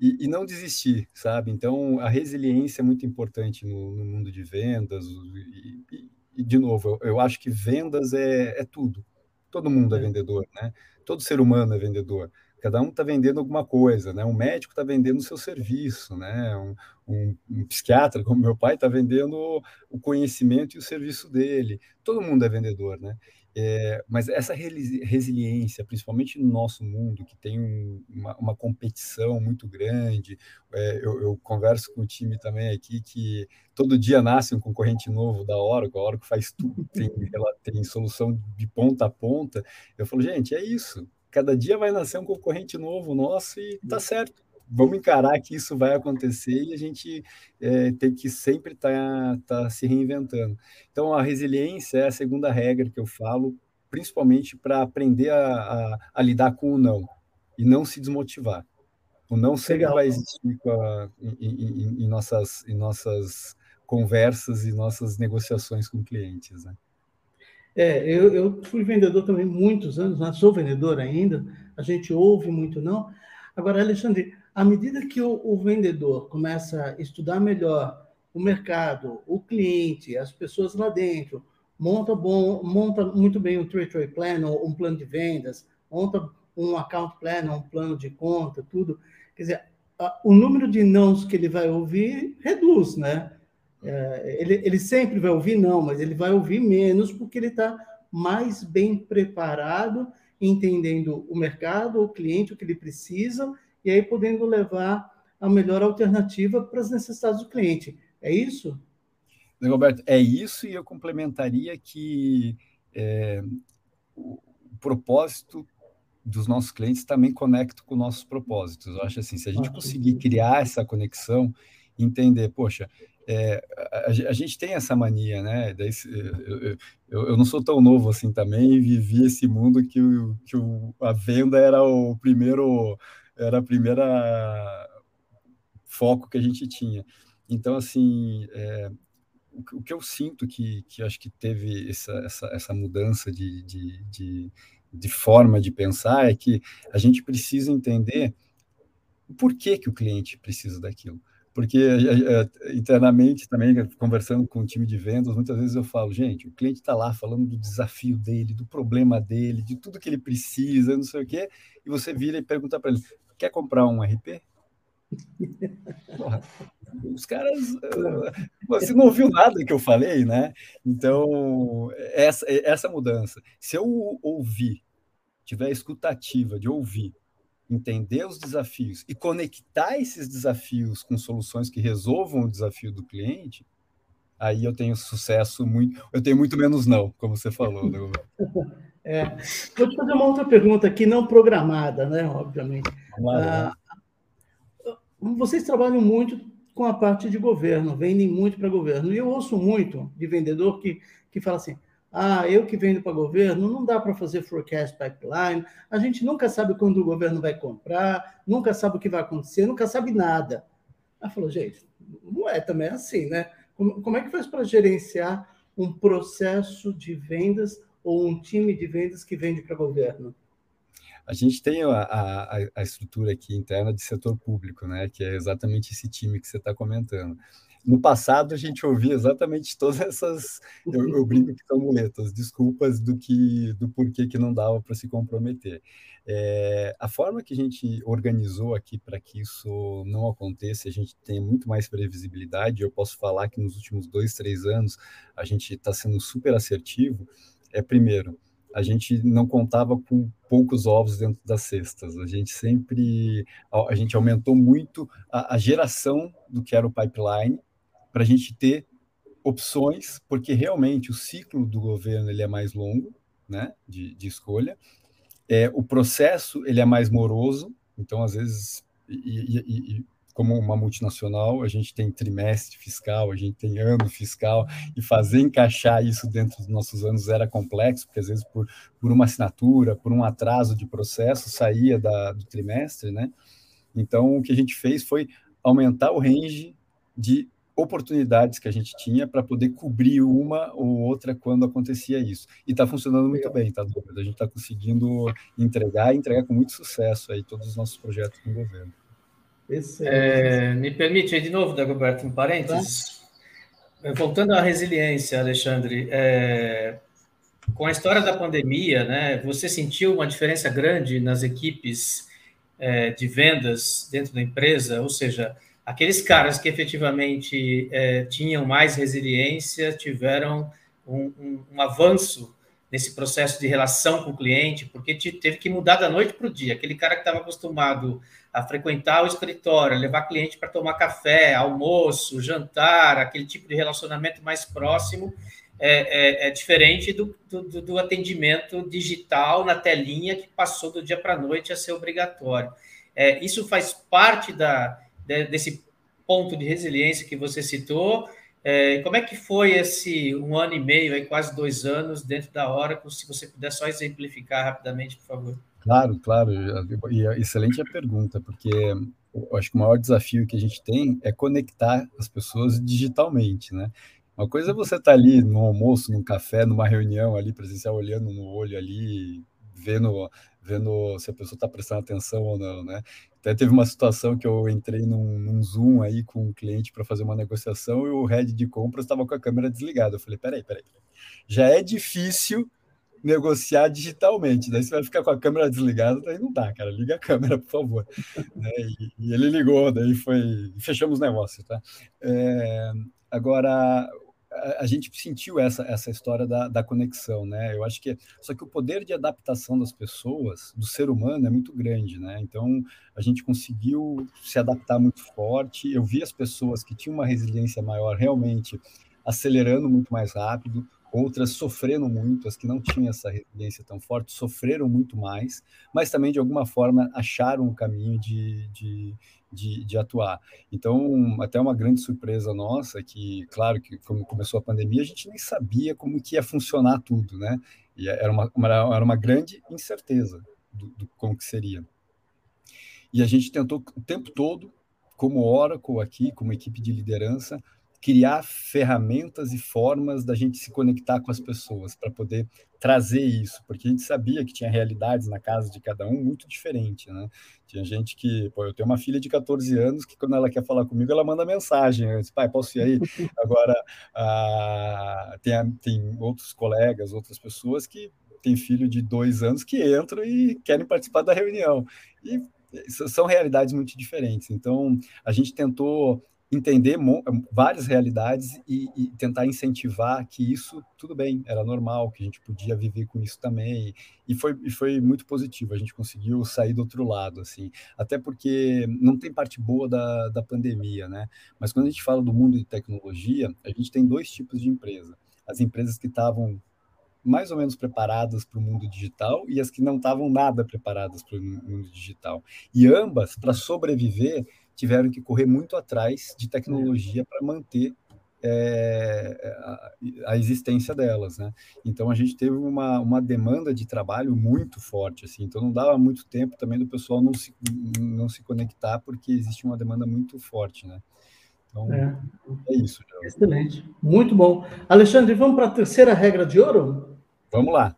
E, e, não desistir, sabe? Então, a resiliência é muito importante no, no mundo de vendas. E, e, e de novo, eu, eu, acho que vendas é, é tudo. Todo mundo é, é vendedor, né? Todo ser humano é vendedor. Cada um está vendendo alguma coisa, né? Um médico está vendendo o seu serviço, né? Um, um, um psiquiatra, como meu pai, está vendendo o conhecimento e o serviço dele. Todo mundo é vendedor, né? É, mas essa resiliência, principalmente no nosso mundo, que tem um, uma, uma, competição muito grande, é, eu, eu, converso com o time também aqui que todo dia nasce um concorrente novo da Oracle, a Oracle faz tudo, tem, ela tem solução de ponta a ponta. Eu falo, gente, é isso. Cada dia vai nascer um concorrente novo nosso e tá certo vamos encarar que isso vai acontecer e a gente é, tem que sempre estar tá, tá se reinventando. Então, a resiliência é a segunda regra que eu falo, principalmente para aprender a, a, a, lidar com o não e não se desmotivar. O não sempre vai existir a, em, em, em, nossas, em nossas conversas e nossas negociações com clientes. Né? É, eu, eu fui vendedor também muitos anos, né? sou vendedor ainda, a gente ouve muito não. Agora, Alexandre, à medida que o, o vendedor começa a estudar melhor o mercado, o cliente, as pessoas lá dentro, monta bom, monta muito bem um trade plan, um plano de vendas, monta um account plan, um plano de conta, tudo. Quer dizer, o número de nãos que ele vai ouvir reduz, né? É, ele, ele sempre vai ouvir não, mas ele vai ouvir menos porque ele está mais bem preparado, entendendo o mercado, o cliente, o que ele precisa e aí podendo levar a melhor alternativa para as necessidades do cliente. É isso? Roberto, é isso, e eu complementaria que é, o propósito dos nossos clientes também conecta com nossos propósitos. Eu acho assim, se a gente conseguir criar essa conexão, entender, poxa, é, a, a, gente tem essa mania, né? Daí, eu, eu, eu, não sou tão novo assim também e vivi esse mundo que, o, que o, a venda era o primeiro era a primeira foco que a gente tinha. Então, assim, é, o, o, que eu sinto que, que acho que teve essa, essa, essa mudança de, de, de, de forma de pensar é que a gente precisa entender por que, que o cliente precisa daquilo porque internamente também conversando com o time de vendas, muitas vezes eu falo, gente, o cliente está lá falando do desafio dele, do problema dele, de tudo que ele precisa, não sei o quê, e você vira e pergunta para ele, quer comprar um RP? (laughs) Porra, os caras. Você não ouviu nada que eu falei, né? Então, essa, essa mudança. Se eu ouvir, tiver escutativa de ouvir, entender os desafios e conectar esses desafios com soluções que resolvam o desafio do cliente, aí eu tenho sucesso muito. Eu tenho muito menos não, como você falou. Né? (laughs) É. Vou te fazer uma outra pergunta aqui, não programada, né? Obviamente. Lá, ah, vocês trabalham muito com a parte de governo, vendem muito para governo. E eu ouço muito de vendedor que, que fala assim: ah, eu que vendo para governo, não dá para fazer forecast pipeline, a gente nunca sabe quando o governo vai comprar, nunca sabe o que vai acontecer, nunca sabe nada. Ela falou, gente, não é também assim, né? Como, como é que faz para gerenciar um processo de vendas ou um time de vendas que vende para governo? A gente tem a, a, a, estrutura aqui interna de setor público, né? Que é exatamente esse time que você está comentando. No passado, a gente ouvia exatamente todas essas, eu, eu brinco que são muletas, desculpas do que, do porquê que não dava para se comprometer. É, a forma que a gente organizou aqui para que isso não aconteça, a gente tem muito mais previsibilidade. Eu posso falar que nos últimos dois, três anos a gente está sendo super assertivo é, primeiro, a gente não contava com poucos ovos dentro das cestas. A gente sempre, a gente aumentou muito a, a geração do que era o pipeline para a gente ter opções, porque realmente o ciclo do governo ele é mais longo, né, de, de escolha. É, o processo ele é mais moroso, então às vezes e, e, e, como uma multinacional, a gente tem trimestre fiscal, a gente tem ano fiscal, e fazer encaixar isso dentro dos nossos anos era complexo, porque às vezes por, por uma assinatura, por um atraso de processo, saía da, do trimestre, né? Então, o que a gente fez foi aumentar o range de oportunidades que a gente tinha para poder cobrir uma ou outra quando acontecia isso. E está funcionando muito bem, tá, A gente está conseguindo entregar e entregar com muito sucesso aí todos os nossos projetos com o governo. É, me permite, de novo, Dagoberto, um parênteses. Tá. Voltando à resiliência, Alexandre, é, com a história da pandemia, né, você sentiu uma diferença grande nas equipes é, de vendas dentro da empresa, ou seja, aqueles caras que efetivamente é, tinham mais resiliência tiveram um, um, um, avanço nesse processo de relação com o cliente, porque teve que mudar da noite para o dia. Aquele cara que estava acostumado a frequentar o escritório, levar cliente para tomar café, almoço, jantar, aquele tipo de relacionamento mais próximo, é, é, é diferente do, do, do, atendimento digital na telinha que passou do dia para a noite a ser obrigatório. É, isso faz parte da, desse ponto de resiliência que você citou. É, como é que foi esse um ano e meio, aí, quase dois anos, dentro da Oracle? Se você puder só exemplificar rapidamente, por favor. Claro, claro. E é excelente a pergunta, porque eu acho que o maior desafio que a gente tem é conectar as pessoas digitalmente, né? Uma coisa é você estar tá ali no almoço, num café, numa reunião ali presencial, olhando no olho ali, vendo, vendo se a pessoa está prestando atenção ou não, né? Até teve uma situação que eu entrei num, num Zoom aí com um cliente para fazer uma negociação e o head de compras estava com a câmera desligada. Eu falei, peraí, peraí. Já é difícil negociar digitalmente. Daí você vai ficar com a câmera desligada, daí não dá, cara. Liga a câmera, por favor. (laughs) né? e, e, ele ligou, daí foi. Fechamos o negócio, tá? É, agora, a gente sentiu essa, essa história da, da conexão, né? Eu acho que só que o poder de adaptação das pessoas, do ser humano, é muito grande, né? Então a gente conseguiu se adaptar muito forte. Eu vi as pessoas que tinham uma resiliência maior realmente acelerando muito mais rápido, outras sofrendo muito, as que não tinham essa resiliência tão forte sofreram muito mais, mas também de alguma forma acharam o caminho de, de, de, de, atuar. Então, até uma grande surpresa nossa, que, claro, que como começou a pandemia, a gente nem sabia como que ia funcionar tudo, né? E era uma, uma era uma grande incerteza do, do, como que seria. E a gente tentou o tempo todo, como Oracle aqui, como equipe de liderança, criar ferramentas e formas da gente se conectar com as pessoas para poder trazer isso, porque a gente sabia que tinha realidades na casa de cada um muito diferentes, né? Tinha gente que, pô, eu tenho uma filha de 14 anos que quando ela quer falar comigo, ela manda mensagem, eu disse, pai, posso ir aí? (laughs) Agora, ah, tem, tem outros colegas, outras pessoas que têm filho de dois anos que entram e querem participar da reunião. E são realidades muito diferentes. Então, a gente tentou entender várias realidades e, e, tentar incentivar que isso tudo bem, era normal, que a gente podia viver com isso também e foi, e foi muito positivo. A gente conseguiu sair do outro lado, assim, até porque não tem parte boa da, da pandemia, né? Mas quando a gente fala do mundo de tecnologia, a gente tem dois tipos de empresa: as empresas que estavam mais ou menos preparadas para o mundo digital e as que não estavam nada preparadas para o mundo digital. E ambas, para sobreviver, tiveram que correr muito atrás de tecnologia para manter é, a, a, existência delas, né? Então a gente teve uma, uma demanda de trabalho muito forte, assim. Então não dava muito tempo também do pessoal não se, não se conectar porque existe uma demanda muito forte, né? Então é, é isso. Excelente, muito bom. Alexandre, vamos para a terceira regra de ouro? Vamos lá.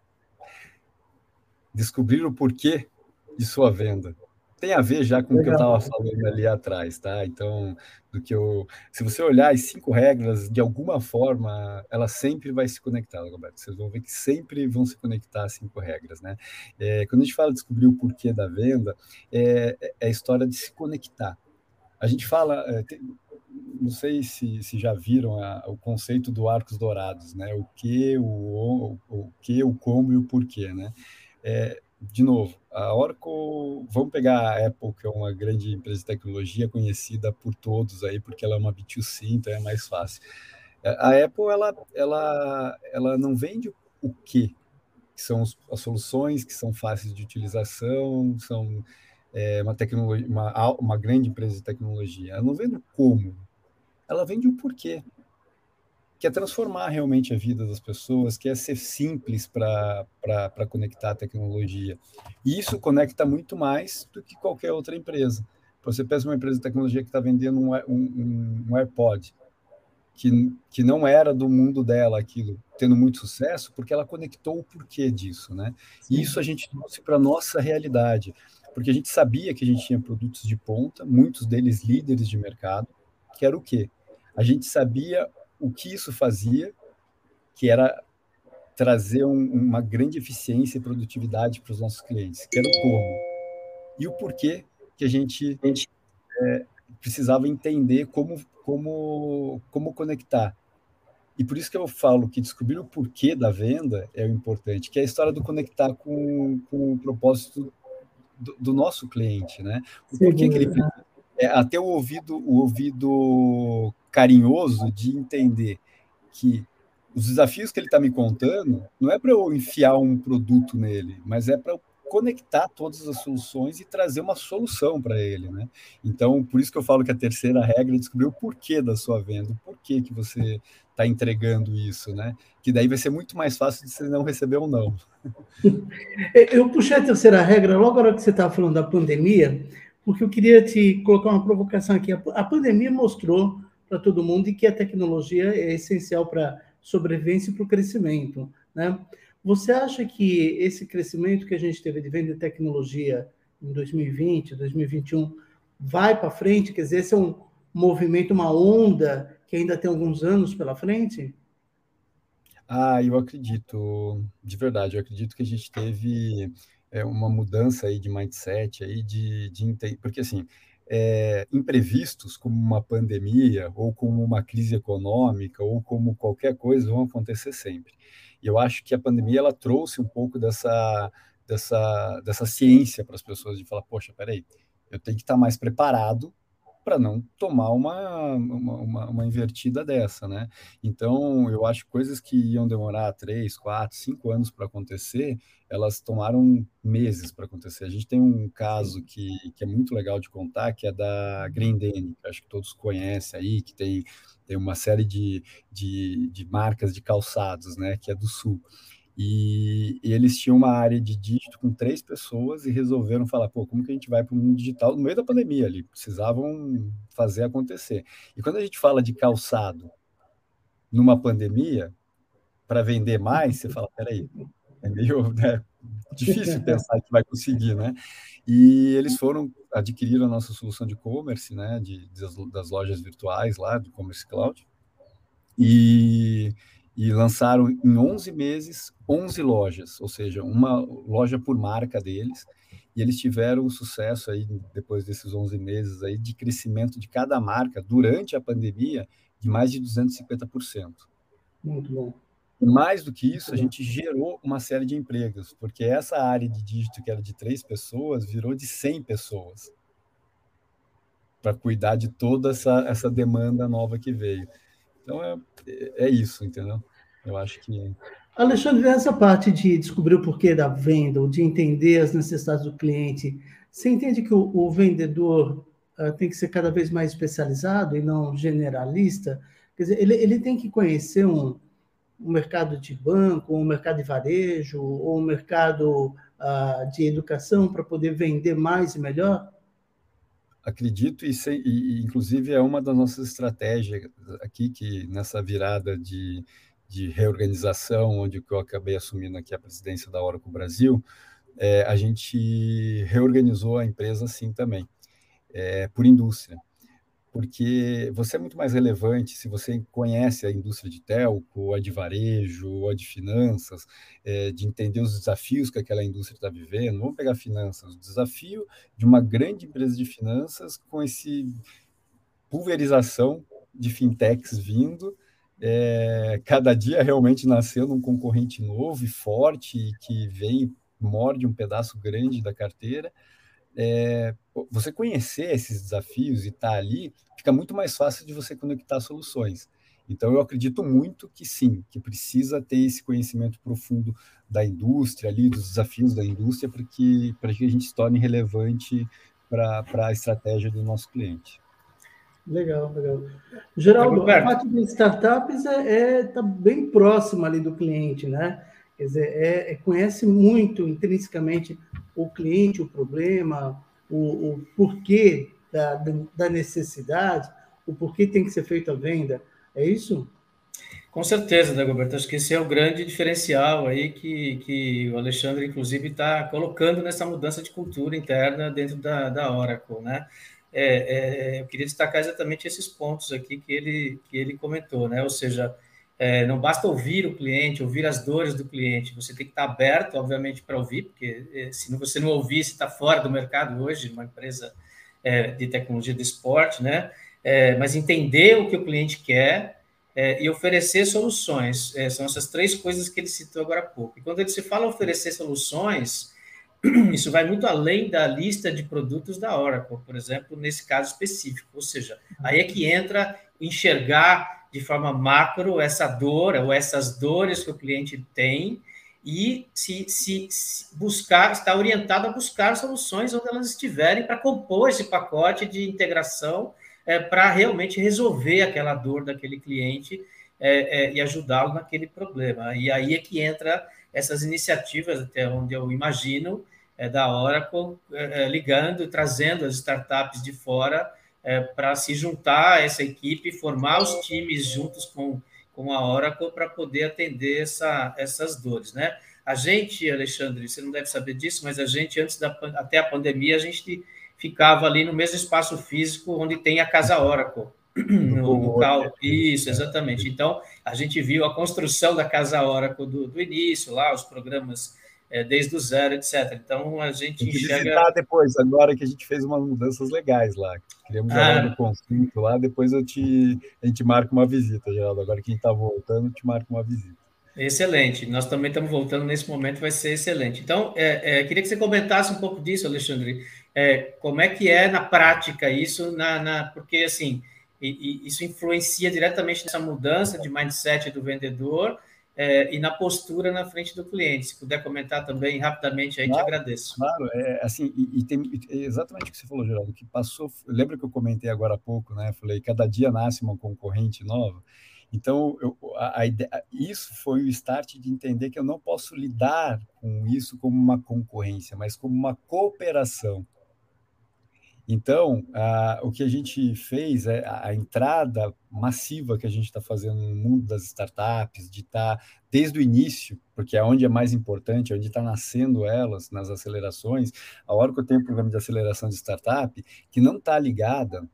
Descobrir o porquê de sua venda tem a ver já com Legal. o que eu estava falando ali atrás, tá? Então, do que eu, se você olhar as cinco regras, de alguma forma, ela sempre vai se conectar, Roberto. Vocês vão ver que sempre vão se conectar as cinco regras, né? É, quando a gente fala de descobrir o porquê da venda, é, é a história de se conectar. A gente fala, é, tem, não sei se, se já viram a, o conceito do arcos dourados, né? O que, o, o, o que, o como e o porquê, né? É, de novo, a Oracle, vamos pegar a Apple, que é uma grande empresa de tecnologia conhecida por todos aí, porque ela é uma B2C, então é mais fácil. É, a Apple, ela, ela, ela não vende o que, que são as soluções que são fáceis de utilização, são é, uma tecnologia, uma, uma grande empresa de tecnologia. Ela não vende o como, ela vende o porquê que é transformar realmente a vida das pessoas, que é ser simples para conectar a tecnologia. E isso conecta muito mais do que qualquer outra empresa. Você pensa uma empresa de tecnologia que está vendendo um, um, um AirPod, que, que não era do mundo dela aquilo, tendo muito sucesso, porque ela conectou o porquê disso, né? E isso a gente trouxe para a nossa realidade, porque a gente sabia que a gente tinha produtos de ponta, muitos deles líderes de mercado, que era o quê? A gente sabia o que isso fazia, que era trazer um, uma grande eficiência e produtividade para os nossos clientes, que era o como. e o porquê que a gente é, precisava entender como, como, como conectar. E por isso que eu falo que descobrir o porquê da venda é o importante, que é a história do conectar com, com o propósito do, do nosso cliente, né? O porquê que ele é, até o ouvido, o ouvido carinhoso de entender que os desafios que ele está me contando não é para eu enfiar um produto nele, mas é para conectar todas as soluções e trazer uma solução para ele, né? Então, por isso que eu falo que a terceira regra é descobrir o porquê da sua venda, o porquê que você está entregando isso, né? Que daí vai ser muito mais fácil de você não receber ou não. (laughs) Eu puxei a terceira regra logo na hora que você estava falando da pandemia, porque eu queria te colocar uma provocação aqui. A pandemia mostrou para todo mundo que a tecnologia é essencial para sobrevivência e para o crescimento, né? Você acha que esse crescimento que a gente teve de venda de tecnologia em 2020, 2021, vai para frente? Quer dizer, esse é um movimento, uma onda que ainda tem alguns anos pela frente? Ah, eu acredito, de verdade, eu acredito que a gente teve é, uma mudança aí de mindset, aí de, de porque assim, é, imprevistos como uma pandemia, ou como uma crise econômica, ou como qualquer coisa, vão acontecer sempre. E eu acho que a pandemia ela trouxe um pouco dessa, dessa, dessa ciência para as pessoas de falar, poxa, peraí, eu tenho que estar mais preparado para não tomar uma, uma, uma, invertida dessa, né? Então, eu acho que coisas que iam demorar três, quatro, cinco anos para acontecer, elas tomaram meses para acontecer. A gente tem um caso que, que é muito legal de contar, que é da Grendene, que acho que todos conhecem aí, que tem tem uma série de, de, de marcas de calçados, né, que é do Sul. E, e, eles tinham uma área de dígito com três pessoas e resolveram falar, pô, como que a gente vai para o mundo digital no meio da pandemia ali? Precisavam fazer acontecer. E quando a gente fala de calçado numa pandemia, para vender mais, você fala, peraí, é meio né, difícil (laughs) pensar que vai conseguir, né? E eles foram adquirir a nossa solução de e-commerce, né, de, das lojas virtuais lá do Commerce Cloud, e, e lançaram em 11 meses 11 lojas, ou seja, uma loja por marca deles, e eles tiveram um sucesso aí depois desses 11 meses aí de crescimento de cada marca durante a pandemia de mais de 250%. Muito bom. Mais do que isso, a gente gerou uma série de empregos, porque essa área de dígito que era de três pessoas virou de 100 pessoas para cuidar de toda essa, essa demanda nova que veio. Então é, é isso, entendeu? Eu acho que. Alexandre, essa parte de descobrir o porquê da venda, ou de entender as necessidades do cliente, você entende que o, o vendedor uh, tem que ser cada vez mais especializado e não generalista? Quer dizer, ele, ele tem que conhecer um, um mercado de banco, um mercado de varejo, ou um mercado uh, de educação para poder vender mais e melhor? Acredito, e, sem, e, inclusive é uma das nossas estratégias aqui, que nessa virada de, de reorganização, onde eu acabei assumindo aqui a presidência da Oracle Brasil, é, a gente reorganizou a empresa assim também, é, por indústria porque você é muito mais relevante se você conhece a indústria de telco, a de varejo, a de finanças, é, de entender os desafios que aquela indústria está vivendo. Vamos pegar finanças, o desafio de uma grande empresa de finanças com esse pulverização de fintechs vindo, é, cada dia realmente nascendo um concorrente novo e forte que vem e morde um pedaço grande da carteira é, você conhecer esses desafios e estar tá ali, fica muito mais fácil de você conectar soluções. Então, eu acredito muito que sim, que precisa ter esse conhecimento profundo da indústria, ali, dos desafios da indústria, para que, que a gente se torne relevante para a estratégia do nosso cliente. Legal, legal. Geraldo, a parte de startups está é, é, tá bem próxima ali do cliente, né? Quer dizer, é, é, conhece muito intrinsecamente o cliente, o problema, o, o porquê da, da necessidade, o porquê tem que ser feita a venda. É isso? Com certeza, Dagoberto. Acho que esse é o grande diferencial aí que, que o Alexandre, inclusive, está colocando nessa mudança de cultura interna dentro da, da Oracle, né? É, é, eu queria destacar exatamente esses pontos aqui que ele, que ele comentou, né? Ou seja, É, não basta ouvir o cliente, ouvir as dores do cliente, você tem que estar aberto, obviamente, para ouvir, porque é, se você não ouvir, você está fora do mercado hoje, uma empresa é, de tecnologia de esporte, né? É, mas entender o que o cliente quer é, e oferecer soluções. É, são essas três coisas que ele citou agora há pouco. E quando ele se fala oferecer soluções, (clears throat) isso vai muito além da lista de produtos da Oracle, por exemplo, nesse caso específico. Ou seja, aí é que entra enxergar de forma macro essa dor ou essas dores que o cliente tem e se, se, se buscar, está orientado a buscar soluções onde elas estiverem para compor esse pacote de integração é, para realmente resolver aquela dor daquele cliente é, é, e ajudá-lo naquele problema. E aí é que entra essas iniciativas, até onde eu imagino, é, da Oracle, é, é, ligando, trazendo as startups de fora é, para se juntar a essa equipe, formar os times juntos com, com a Oracle para poder atender essa, essas dores, né? A gente, Alexandre, você não deve saber disso, mas a gente, antes da até a pandemia, a gente ficava ali no mesmo espaço físico onde tem a Casa Oracle. No, local. Isso, exatamente. Então, a gente viu a construção da Casa Oracle do, do início, lá, os programas é, desde o zero, etc. Então a gente Tem que enxerga. Visitar depois, agora que a gente fez umas mudanças legais lá. Queríamos ah. no consulto lá, depois eu te, a gente marca uma visita, Geraldo. Agora quem está voltando, te marca uma visita. Excelente. Nós também estamos voltando nesse momento, vai ser excelente. Então, é, é, queria que você comentasse um pouco disso, Alexandre. É, como é que é na prática isso, na, na porque assim, e, e isso influencia diretamente nessa mudança de mindset do vendedor é, e na postura na frente do cliente. Se puder comentar também rapidamente, aí claro, te agradeço. Claro, é, assim, e, e tem é exatamente o que você falou, Geraldo, que passou. Lembra que eu comentei agora há pouco, né? Falei, cada dia nasce uma concorrente nova. Então, eu, a, a ideia, isso foi o start de entender que eu não posso lidar com isso como uma concorrência, mas como uma cooperação. Então, o que a gente fez é a, entrada massiva que a gente está fazendo no mundo das startups, de estar tá, desde o início, porque é onde é mais importante, é onde está nascendo elas, nas acelerações. A hora que eu tenho um programa de aceleração de startup, que não está ligada,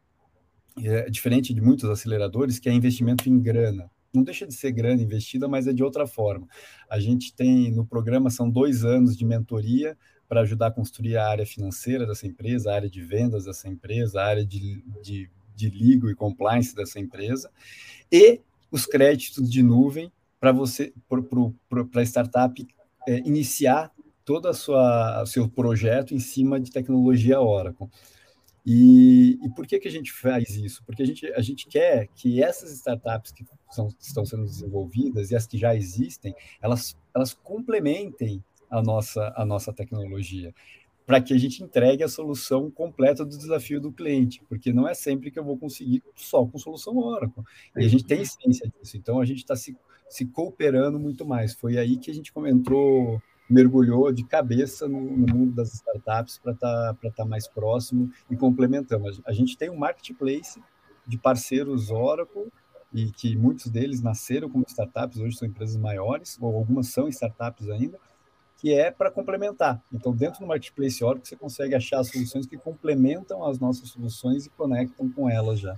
é, diferente de muitos aceleradores, que é investimento em grana não deixa de ser grana investida, mas é de outra forma. A gente tem no programa são dois anos de mentoria para ajudar a construir a área financeira dessa empresa, a área de vendas dessa empresa, a área de, de, de legal e compliance dessa empresa, e os créditos de nuvem para você, para a startup é, iniciar todo sua seu projeto em cima de tecnologia Oracle. E, e, por que, que a gente faz isso? Porque a gente, a gente quer que essas startups que são, estão sendo desenvolvidas e as que já existem, elas, elas complementem a nossa, a nossa tecnologia, para que a gente entregue a solução completa do desafio do cliente, porque não é sempre que eu vou conseguir só com solução Oracle. E a gente tem ciência disso, então a gente está se, se cooperando muito mais. Foi aí que a gente entrou, mergulhou de cabeça no, no mundo das startups para estar tá, tá mais próximo e complementando. A gente tem um marketplace de parceiros Oracle e que muitos deles nasceram como startups, hoje são empresas maiores, ou algumas são startups ainda, que é para complementar. Então, dentro do Marketplace Oracle, você consegue achar soluções que complementam as nossas soluções e conectam com elas já.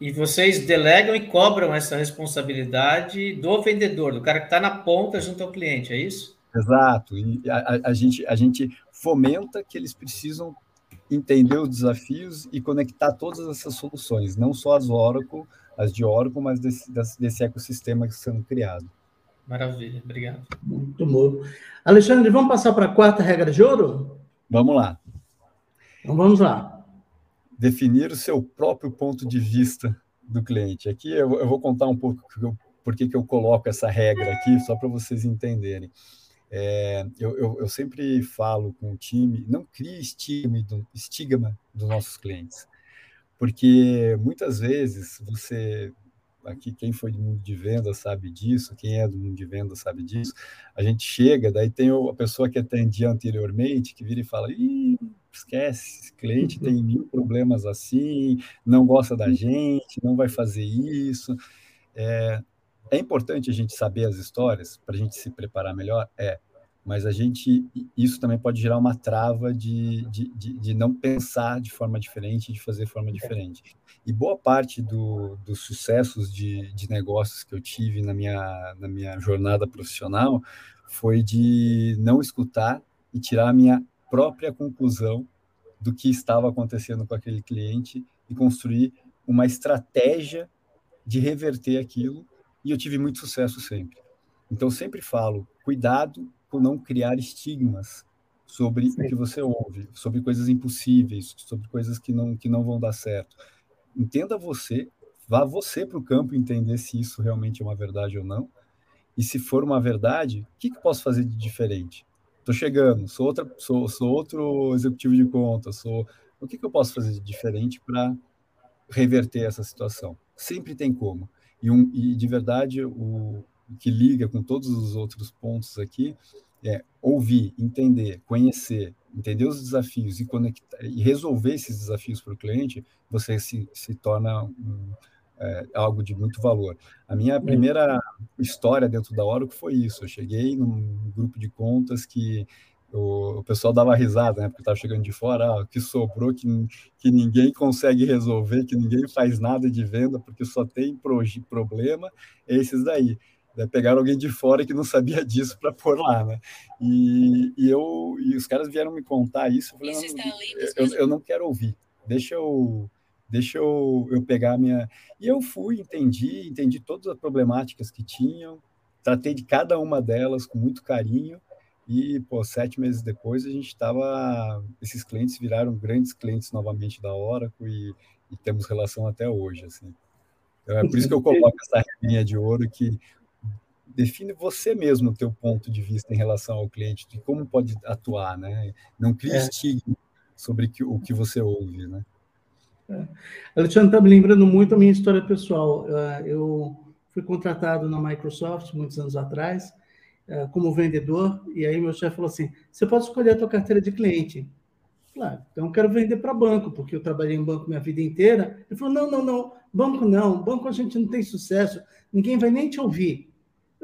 E vocês delegam e cobram essa responsabilidade do vendedor, do cara que está na ponta junto ao cliente, é isso? Exato. E a, a, gente, a gente fomenta que eles precisam entender os desafios e conectar todas essas soluções, não só as Oracle, as de Oracle, mas desse, desse ecossistema que está sendo criado. Maravilha, obrigado. Muito bom. Alexandre, vamos passar para a quarta regra de ouro? Vamos lá. Então vamos lá. Definir o seu próprio ponto de vista do cliente. Aqui eu, eu vou contar um pouco por que eu coloco essa regra aqui, só para vocês entenderem. É, eu, eu, eu, sempre falo com o time, não crie estigma, do, estigma dos nossos clientes, porque muitas vezes você aqui quem foi do mundo de venda sabe disso, quem é do mundo de venda sabe disso. A gente chega, daí tem a pessoa que atendia anteriormente que vira e fala: Ih, esquece, esse cliente tem mil problemas assim, não gosta da gente, não vai fazer isso. É, é importante a gente saber as histórias para a gente se preparar melhor? É. mas a gente isso também pode gerar uma trava de, de, de, de não pensar de forma diferente, de fazer forma diferente. E boa parte do, dos sucessos de, de negócios que eu tive na minha, na minha jornada profissional foi de não escutar e tirar a minha própria conclusão do que estava acontecendo com aquele cliente e construir uma estratégia de reverter aquilo. E eu tive muito sucesso sempre. Então, sempre falo, cuidado por não criar estigmas sobre Sim. o que você ouve, sobre coisas impossíveis, sobre coisas que não, que não vão dar certo. Entenda você, vá você para o campo entender se isso realmente é uma verdade ou não. E se for uma verdade, o que, que posso fazer de diferente? Estou chegando, sou, outra, sou, sou outro executivo de conta, sou. O que, que eu posso fazer de diferente para reverter essa situação? Sempre tem como. E, um, e de verdade, o, que liga com todos os outros pontos aqui é ouvir, entender, conhecer, entender os desafios e, conectar, e resolver esses desafios para o cliente, você se, se torna um, é, algo de muito valor. A minha primeira história dentro da Oracle foi isso. Eu cheguei num grupo de contas que o, pessoal dava risada, né? Porque estava chegando de fora, ah, que sobrou, que, que ninguém consegue resolver, que ninguém faz nada de venda, porque só tem pro, problema, é esses daí né, pegaram alguém de fora que não sabia (laughs) disso para pôr lá, né? E, e, eu e os caras vieram me contar isso. Eu, falei, isso não, eu, eu, não quero ouvir. Deixa eu deixa eu, eu pegar a minha e eu fui entendi entendi todas as problemáticas que tinham tratei de cada uma delas com muito carinho e pô, sete meses depois a gente estava esses clientes viraram grandes clientes novamente da Oracle e, e temos relação até hoje assim então, é por isso que eu coloco essa regrinha de ouro que define você mesmo o teu ponto de vista em relação ao cliente, de como pode atuar, né? Não crie é. estigma sobre o que você ouve, né? É. Alexandre está me lembrando muito a minha história pessoal. Ah, eu fui contratado na Microsoft muitos anos atrás ah, como vendedor e aí meu chefe falou assim: você pode escolher a tua carteira de cliente. Claro, então eu quero vender para banco, porque eu trabalhei em banco minha vida inteira. Ele falou: não, não, não, banco não, banco a gente não tem sucesso, ninguém vai nem te ouvir.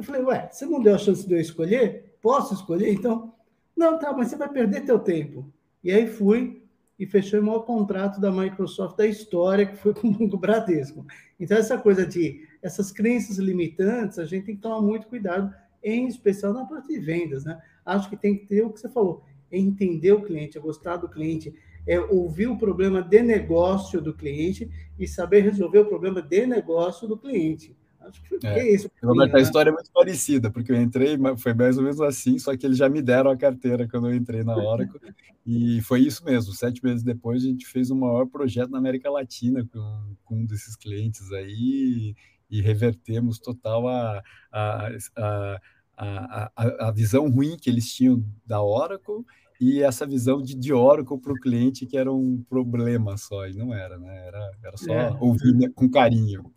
Eu falei, ué, você não deu a chance de eu escolher? Posso escolher? Então, não, tá, mas você vai perder teu tempo. E aí fui e fechei o maior contrato da Microsoft da história, que foi com o Banco Bradesco. Então, essa coisa de essas crenças limitantes, a gente tem que tomar muito cuidado, em especial na parte de vendas, né? Acho que tem que ter o que você falou, é entender o cliente, é gostar do cliente, é ouvir o problema de negócio do cliente e saber resolver o problema de negócio do cliente. Acho que é, é isso. Roberto, a história é muito parecida, porque eu entrei, foi mais ou menos assim, só que eles já me deram a carteira quando eu entrei na Oracle, e foi isso mesmo. Sete meses depois, a gente fez o maior projeto na América Latina com, com um desses clientes aí, e revertemos total a, a, a, a, a visão ruim que eles tinham da Oracle e essa visão de, de Oracle para o cliente que era um problema só, e não era, né? Era, era só é. ouvir né, com carinho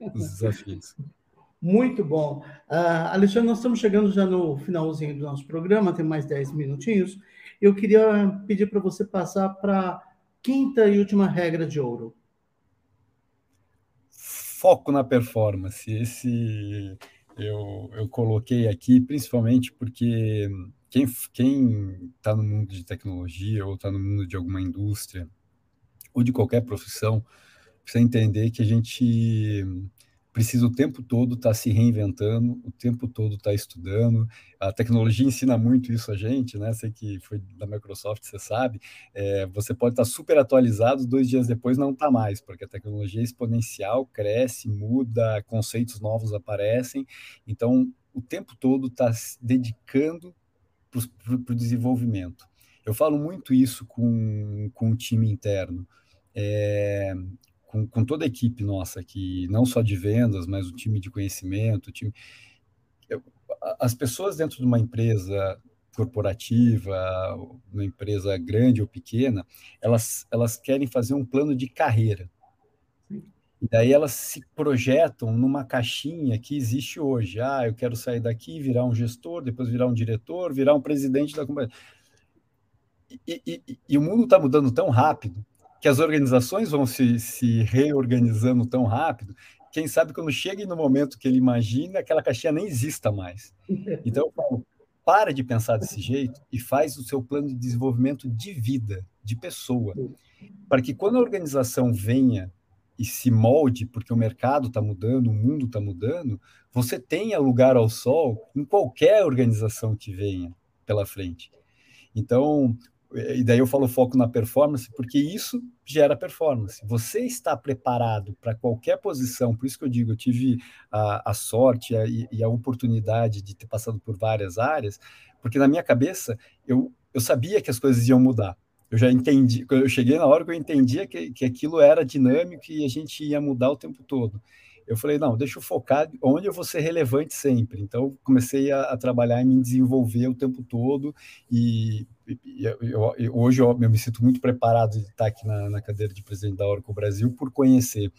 os desafios. Muito bom. Uh, Alexandre, nós estamos chegando já no finalzinho do nosso programa, tem mais 10 minutinhos. Eu queria pedir para você passar para a quinta e última regra de ouro. Foco na performance. Esse eu, eu coloquei aqui, principalmente porque quem está no mundo de tecnologia ou está no mundo de alguma indústria ou de qualquer profissão, precisa entender que a gente precisa o tempo todo estar tá se reinventando, o tempo todo estar tá estudando. A tecnologia ensina muito isso a gente, né? Sei que foi da Microsoft, você sabe. É, você pode estar tá super atualizado, dois dias depois não está mais, porque a tecnologia é exponencial, cresce, muda, conceitos novos aparecem. Então, o tempo todo está se dedicando para o desenvolvimento. Eu falo muito isso com, com o time interno. É, com, com toda a equipe nossa aqui, não só de vendas, mas o time de conhecimento, o time. Eu, as pessoas dentro de uma empresa corporativa, uma empresa grande ou pequena, elas, elas querem fazer um plano de carreira. E daí elas se projetam numa caixinha que existe hoje. Ah, eu quero sair daqui, virar um gestor, depois virar um diretor, virar um presidente da companhia. E, e, e o mundo está mudando tão rápido que as organizações vão se, se reorganizando tão rápido, quem sabe quando chegue no momento que ele imagina, aquela caixinha nem exista mais. Então, eu falo, para de pensar desse jeito e faz o seu plano de desenvolvimento de vida, de pessoa, para que quando a organização venha e se molde, porque o mercado está mudando, o mundo está mudando, você tenha lugar ao sol em qualquer organização que venha pela frente. Então, e daí eu falo foco na performance, porque isso gera performance. Você está preparado para qualquer posição, por isso que eu digo, eu tive a, a sorte a, e a oportunidade de ter passado por várias áreas, porque na minha cabeça eu, eu sabia que as coisas iam mudar. Eu já entendi, eu cheguei na hora que eu entendia que, que aquilo era dinâmico e a gente ia mudar o tempo todo eu falei, não, deixa eu focar onde eu vou ser relevante sempre. Então, comecei a, a trabalhar e me desenvolver o tempo todo, e, e, eu, eu, hoje eu, eu, me sinto muito preparado de estar aqui na, na cadeira de presidente da Oracle Brasil por conhecer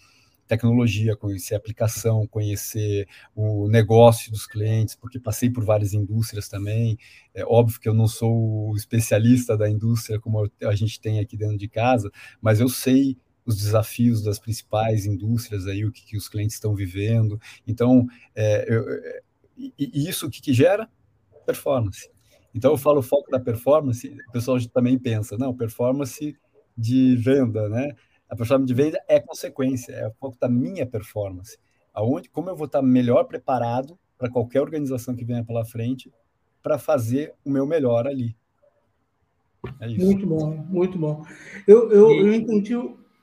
tecnologia, conhecer aplicação, conhecer o negócio dos clientes, porque passei por várias indústrias também. É óbvio que eu não sou especialista da indústria como a gente tem aqui dentro de casa, mas eu sei os desafios das principais indústrias aí, o que, que os clientes estão vivendo. Então, é, eu, é, e, isso o que, que gera? Performance. Então, eu falo foco da performance, o pessoal também pensa, não, performance de venda, né? A performance de venda é consequência, é o foco da minha performance. Aonde, como eu vou estar melhor preparado para qualquer organização que venha pela frente para fazer o meu melhor ali. É muito bom, muito bom. Eu, eu, e... eu entendi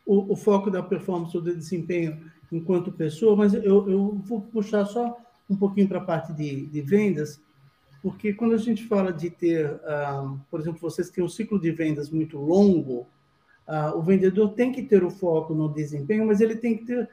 o, o, foco da performance ou do desempenho enquanto pessoa, mas eu, eu vou puxar só um pouquinho para a parte de, de, vendas, porque quando a gente fala de ter, uh, por exemplo, vocês têm um ciclo de vendas muito longo, uh, o vendedor tem que ter o foco no desempenho, mas ele tem que ter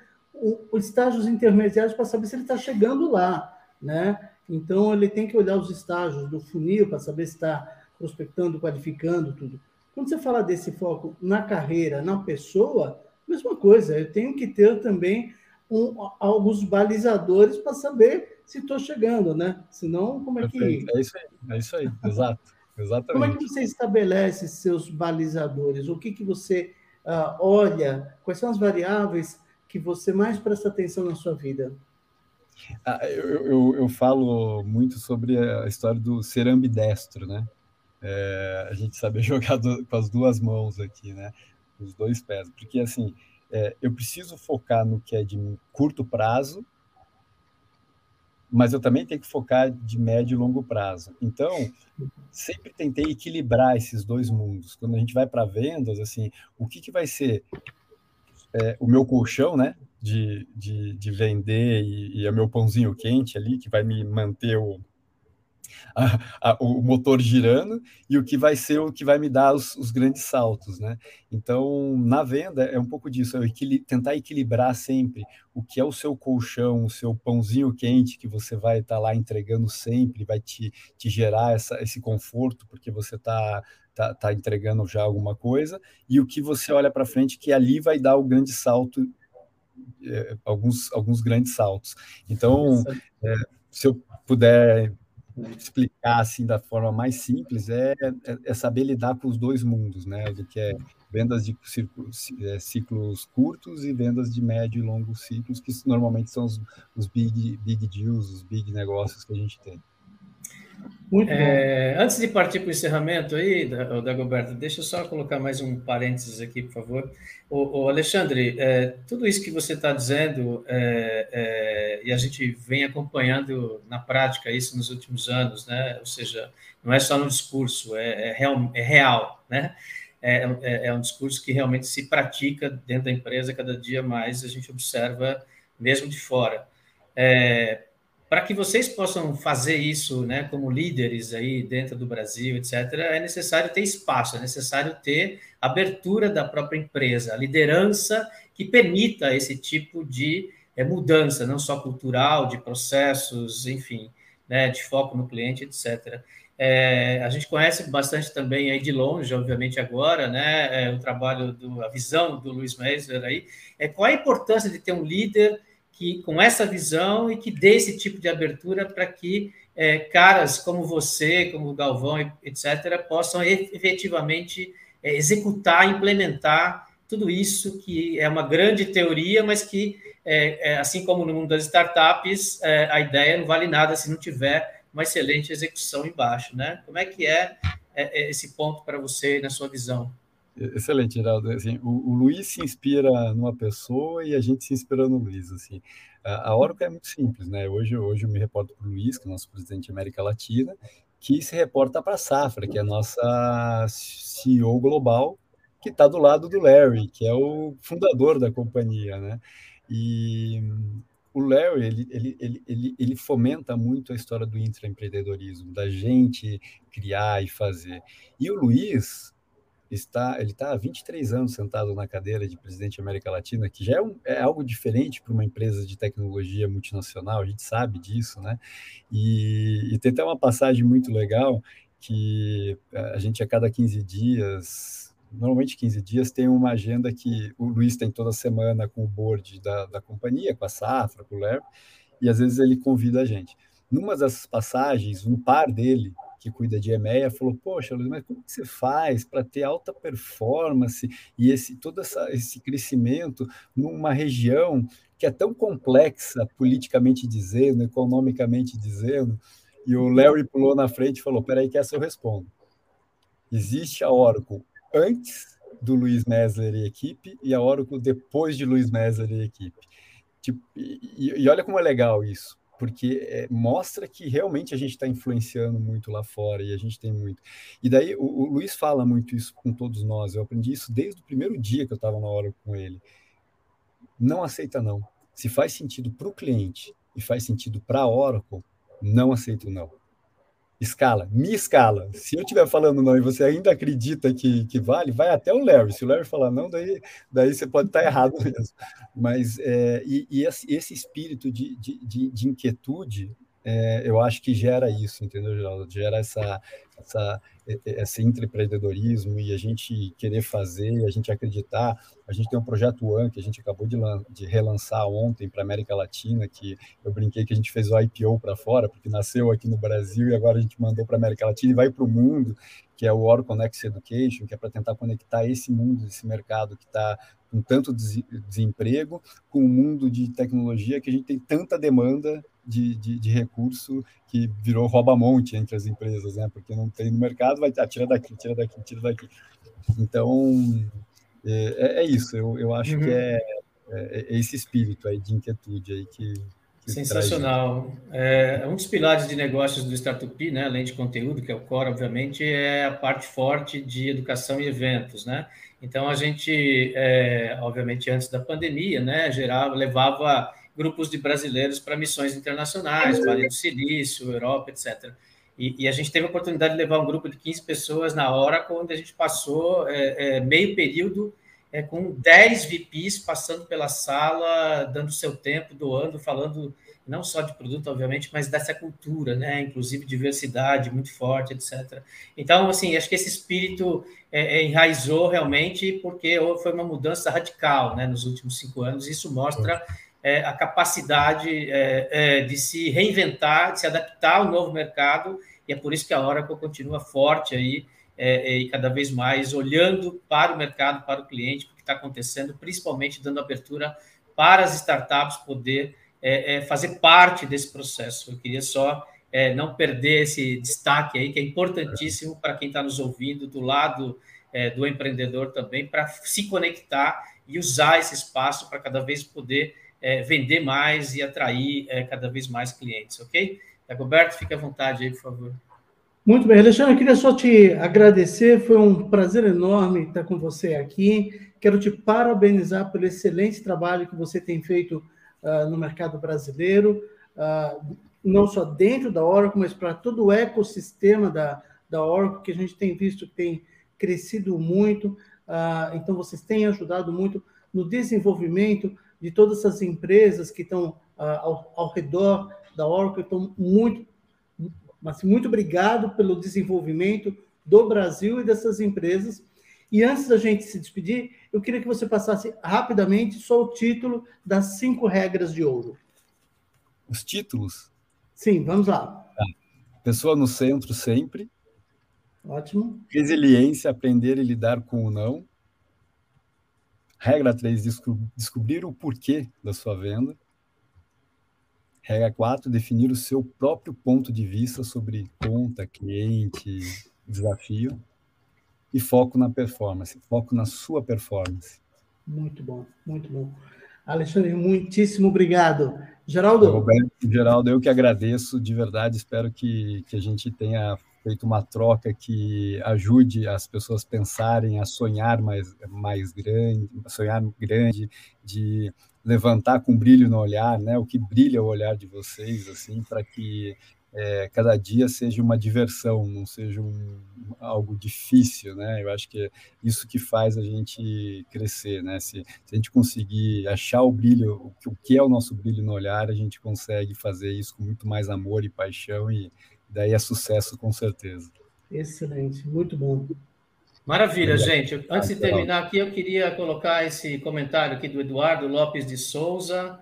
os estágios intermediários para saber se ele está chegando lá, né? Então ele tem que olhar os estágios do funil para saber se está prospectando, qualificando tudo. Quando você fala desse foco na carreira, na pessoa, mesma coisa, eu tenho que ter também um, alguns balizadores para saber se estou chegando, né? Senão, como é que. É isso aí, é isso aí, (laughs) exato. Exatamente. Como é que você estabelece seus balizadores? O que, que você uh, olha? Quais são as variáveis que você mais presta atenção na sua vida? Ah, eu, eu, eu, falo muito sobre a história do ser ambidestro, né? É, a gente saber (laughs) jogar do, com as duas mãos aqui, né? Os dois pés. Porque, assim, é, eu preciso focar no que é de curto prazo, mas eu também tenho que focar de médio e longo prazo. Então, sempre tentei equilibrar esses dois mundos. Quando a gente vai para vendas, assim, o que, que vai ser é, o meu colchão, né? De, de, de vender e, e é meu pãozinho quente ali, que vai me manter o, (laughs) a, a, o motor girando e o que vai ser o que vai me dar os, os grandes saltos, né? Então, na venda é um pouco disso, é equil tentar equilibrar sempre o que é o seu colchão, o seu pãozinho quente que você vai estar tá lá entregando sempre, vai te, te gerar essa, esse conforto porque você está tá, tá entregando já alguma coisa, e o que você olha para frente que ali vai dar o grande salto, é, alguns, alguns grandes saltos. Então, é, se eu puder explicar assim da forma mais simples é, é, é, saber lidar com os dois mundos, né? Do que é vendas de ciclos, é, ciclos curtos e vendas de médio e longo ciclos, que normalmente são os, os big, big deals, os big negócios que a gente tem. Muito é, antes de partir para o encerramento aí, Dagoberto, deixa eu só colocar mais um parênteses aqui, por favor. O, o Alexandre, é, tudo isso que você está dizendo, é, é, e a gente vem acompanhando na prática isso nos últimos anos, né? Ou seja, não é só no discurso, é, é real, é real, né? É, é, é, um discurso que realmente se pratica dentro da empresa cada dia mais, a gente observa mesmo de fora. É, para que vocês possam fazer isso, né, como líderes aí dentro do Brasil, etc., é necessário ter espaço, é necessário ter abertura da própria empresa, liderança que permita esse tipo de é, mudança, não só cultural, de processos, enfim, né, de foco no cliente, etc. É, a gente conhece bastante também aí de longe, obviamente agora, né, é, o trabalho, do, a visão do Luiz Meisler aí, é qual a importância de ter um líder que com essa visão e que dê esse tipo de abertura para que é, caras como você, como o Galvão, etc., possam efetivamente é, executar, implementar tudo isso que é uma grande teoria, mas que, é, é assim como no mundo das startups, é, a ideia não vale nada se não tiver uma excelente execução embaixo, né? Como é que é, é, é esse ponto para você na sua visão? Excelente, Geraldo. Assim, o, o, Luiz se inspira numa pessoa e a gente se inspira no Luiz. Assim. A, a Oracle é muito simples, né? Hoje, hoje eu me reporto para o Luiz, que é o nosso presidente da América Latina, que se reporta para a Safra, que é a nossa CEO global, que está do lado do Larry, que é o fundador da companhia, né? E o Larry, ele, ele, ele, ele, ele fomenta muito a história do intraempreendedorismo, da gente criar e fazer. E o Luiz, está, ele está há 23 anos sentado na cadeira de presidente da América Latina, que já é, um, é algo diferente para uma empresa de tecnologia multinacional, a gente sabe disso, né? E, e tem até uma passagem muito legal que a gente a cada 15 dias normalmente 15 dias, tem uma agenda que o Luiz tem toda semana com o board da, da companhia, com a Safra, com o Lerp, e às vezes ele convida a gente. Numa dessas passagens, um par dele, que cuida de EMEA, falou: Poxa, Luiz, mas como que você faz para ter alta performance e esse todo essa, esse crescimento numa região que é tão complexa, politicamente dizendo, economicamente dizendo? E o Larry pulou na frente e falou: Peraí, que essa eu respondo. Existe a Oracle antes do Luiz Mesler e equipe e a Oracle depois de Luiz Mesler e equipe. Tipo, e, e, olha como é legal isso, porque é, mostra que realmente a gente está influenciando muito lá fora e a gente tem muito. E daí o, o, Luiz fala muito isso com todos nós. Eu aprendi isso desde o primeiro dia que eu estava na Oracle com ele. Não aceita não. Se faz sentido para o cliente e faz sentido para a Oracle, não aceita não escala, me escala. Se eu estiver falando não e você ainda acredita que, que vale, vai até o Larry. Se o Larry falar não, daí, daí você pode estar errado (laughs) mesmo. Mas é, e, e esse, espírito de, de, de inquietude, é, eu acho que gera isso, entendeu, Geraldo? Gera essa, essa, esse empreendedorismo e a gente querer fazer, a gente acreditar. A gente tem um projeto One que a gente acabou de, de relançar ontem para América Latina, que eu brinquei que a gente fez o IPO para fora, porque nasceu aqui no Brasil e agora a gente mandou para América Latina e vai para o mundo, que é o Oro Connect Education, que é para tentar conectar esse mundo, esse mercado que está com tanto desemprego, com o mundo de tecnologia que a gente tem tanta demanda de, de, de recurso que virou rouba-monte entre as empresas, né? Porque não tem no mercado, vai ah, tira daqui, tira daqui, tira daqui. Então, é, é, é isso. Eu, eu acho uhum. que é, é, é, esse espírito aí de inquietude aí que, Sensacional. É, um dos pilares de negócios do Startup, né, além de conteúdo, que é o core, obviamente, é a parte forte de educação e eventos, né? Então, a gente, é, obviamente, antes da pandemia, né, gerava, levava grupos de brasileiros para missões internacionais, Vale do Silício, Europa, etc. E, e, a gente teve a oportunidade de levar um grupo de 15 pessoas na hora, onde a gente passou é, é, meio período é, com 10 VPs passando pela sala, dando seu tempo, doando, falando não só de produto, obviamente, mas dessa cultura, né? Inclusive diversidade muito forte, etc. Então, assim, acho que esse espírito é, é, enraizou realmente porque foi uma mudança radical, né? Nos últimos cinco anos. Isso mostra é, a capacidade é, é, de se reinventar, de se adaptar ao novo mercado, e é por isso que a Oracle continua forte aí é, é, e cada vez mais olhando para o mercado, para o cliente, o que está acontecendo, principalmente dando abertura para as startups poder fazer parte desse processo. Eu queria só não perder esse destaque aí, que é importantíssimo para quem está nos ouvindo, do lado do empreendedor também, para se conectar e usar esse espaço para cada vez poder é, vender mais e atrair é, cada vez mais clientes, ok? Dagoberto, fique à vontade aí, por favor. Muito bem, Alexandre, eu queria só te agradecer, foi um prazer enorme estar com você aqui. Quero te parabenizar pelo excelente trabalho que você tem feito uh, no mercado brasileiro, uh, não só dentro da Oracle, mas para todo o ecossistema da, da Oracle, que a gente tem visto que tem crescido muito. Uh, então, vocês têm ajudado muito no desenvolvimento de todas essas empresas que estão ah, ao, ao, redor da Oracle. Então, muito, mas muito obrigado pelo desenvolvimento do Brasil e dessas empresas. E antes da gente se despedir, eu queria que você passasse rapidamente só o título das cinco regras de ouro. Os títulos? Sim, vamos lá. Tá. Pessoa no centro sempre. Ótimo. Resiliência, aprender e lidar com o não. Regra 3, descobrir o porquê da sua venda. Regra 4, definir o seu próprio ponto de vista sobre conta, cliente, desafio. E foco na performance, foco na sua performance. Muito bom, muito bom. Alexandre, muitíssimo obrigado. Geraldo? Roberto, Geraldo, eu que agradeço, de verdade, espero que, que a gente tenha feito uma troca que ajude as pessoas pensarem, a sonhar mais, mais grande, sonhar grande, de levantar com brilho no olhar, né? O que brilha o olhar de vocês, assim, para que é, cada dia seja uma diversão, não seja um, algo difícil, né? Eu acho que é isso que faz a gente crescer, né? Se, se a gente conseguir achar o brilho, o que, o que é o nosso brilho no olhar, a gente consegue fazer isso com muito mais amor e paixão e daí é sucesso com certeza. Excelente, muito bom. Maravilha, gente. Antes de terminar aqui, eu queria colocar esse comentário aqui do Eduardo Lopes de Souza.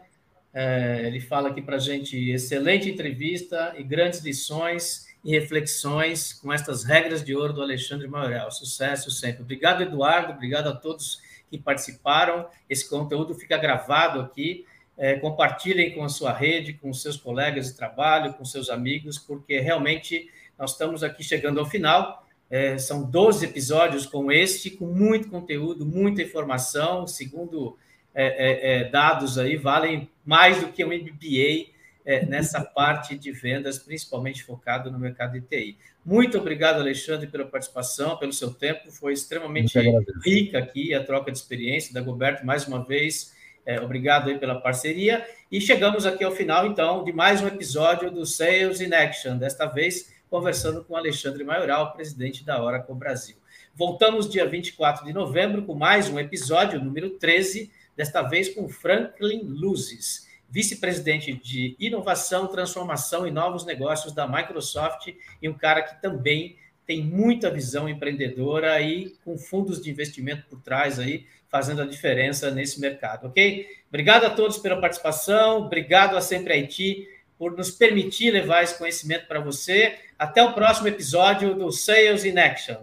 É, ele fala aqui para a gente: excelente entrevista e grandes lições e reflexões com estas regras de ouro do Alexandre Maurel. Sucesso sempre. Obrigado, Eduardo. Obrigado a todos que participaram. Esse conteúdo fica gravado aqui é, compartilhem com a sua rede, com os seus colegas de trabalho, com seus amigos, porque realmente nós estamos aqui chegando ao final. É, são 12 episódios com este, com muito conteúdo, muita informação, segundo é, é, é dados aí, valem mais do que um MBA é, nessa (laughs) parte de vendas, principalmente focado no mercado de TI. Muito obrigado, Alexandre, pela participação, pelo seu tempo, foi extremamente rica aqui a troca de experiência da Goberto, mais uma vez, é, obrigado aí pela parceria. E chegamos aqui ao final, então, de mais um episódio do Sales in Action, desta vez conversando com Alexandre Maioral, presidente da Oracle Brasil. Voltamos dia 24 de novembro com mais um episódio, número 13, desta vez com Franklin Luzes, vice-presidente de inovação, transformação e novos negócios da Microsoft e um cara que também tem muita visão empreendedora e com fundos de investimento por trás aí, fazendo a diferença nesse mercado, ok? Obrigado a todos pela participação, obrigado a Sempre Haiti por nos permitir levar esse conhecimento para você. Até o próximo episódio do Sales in Action.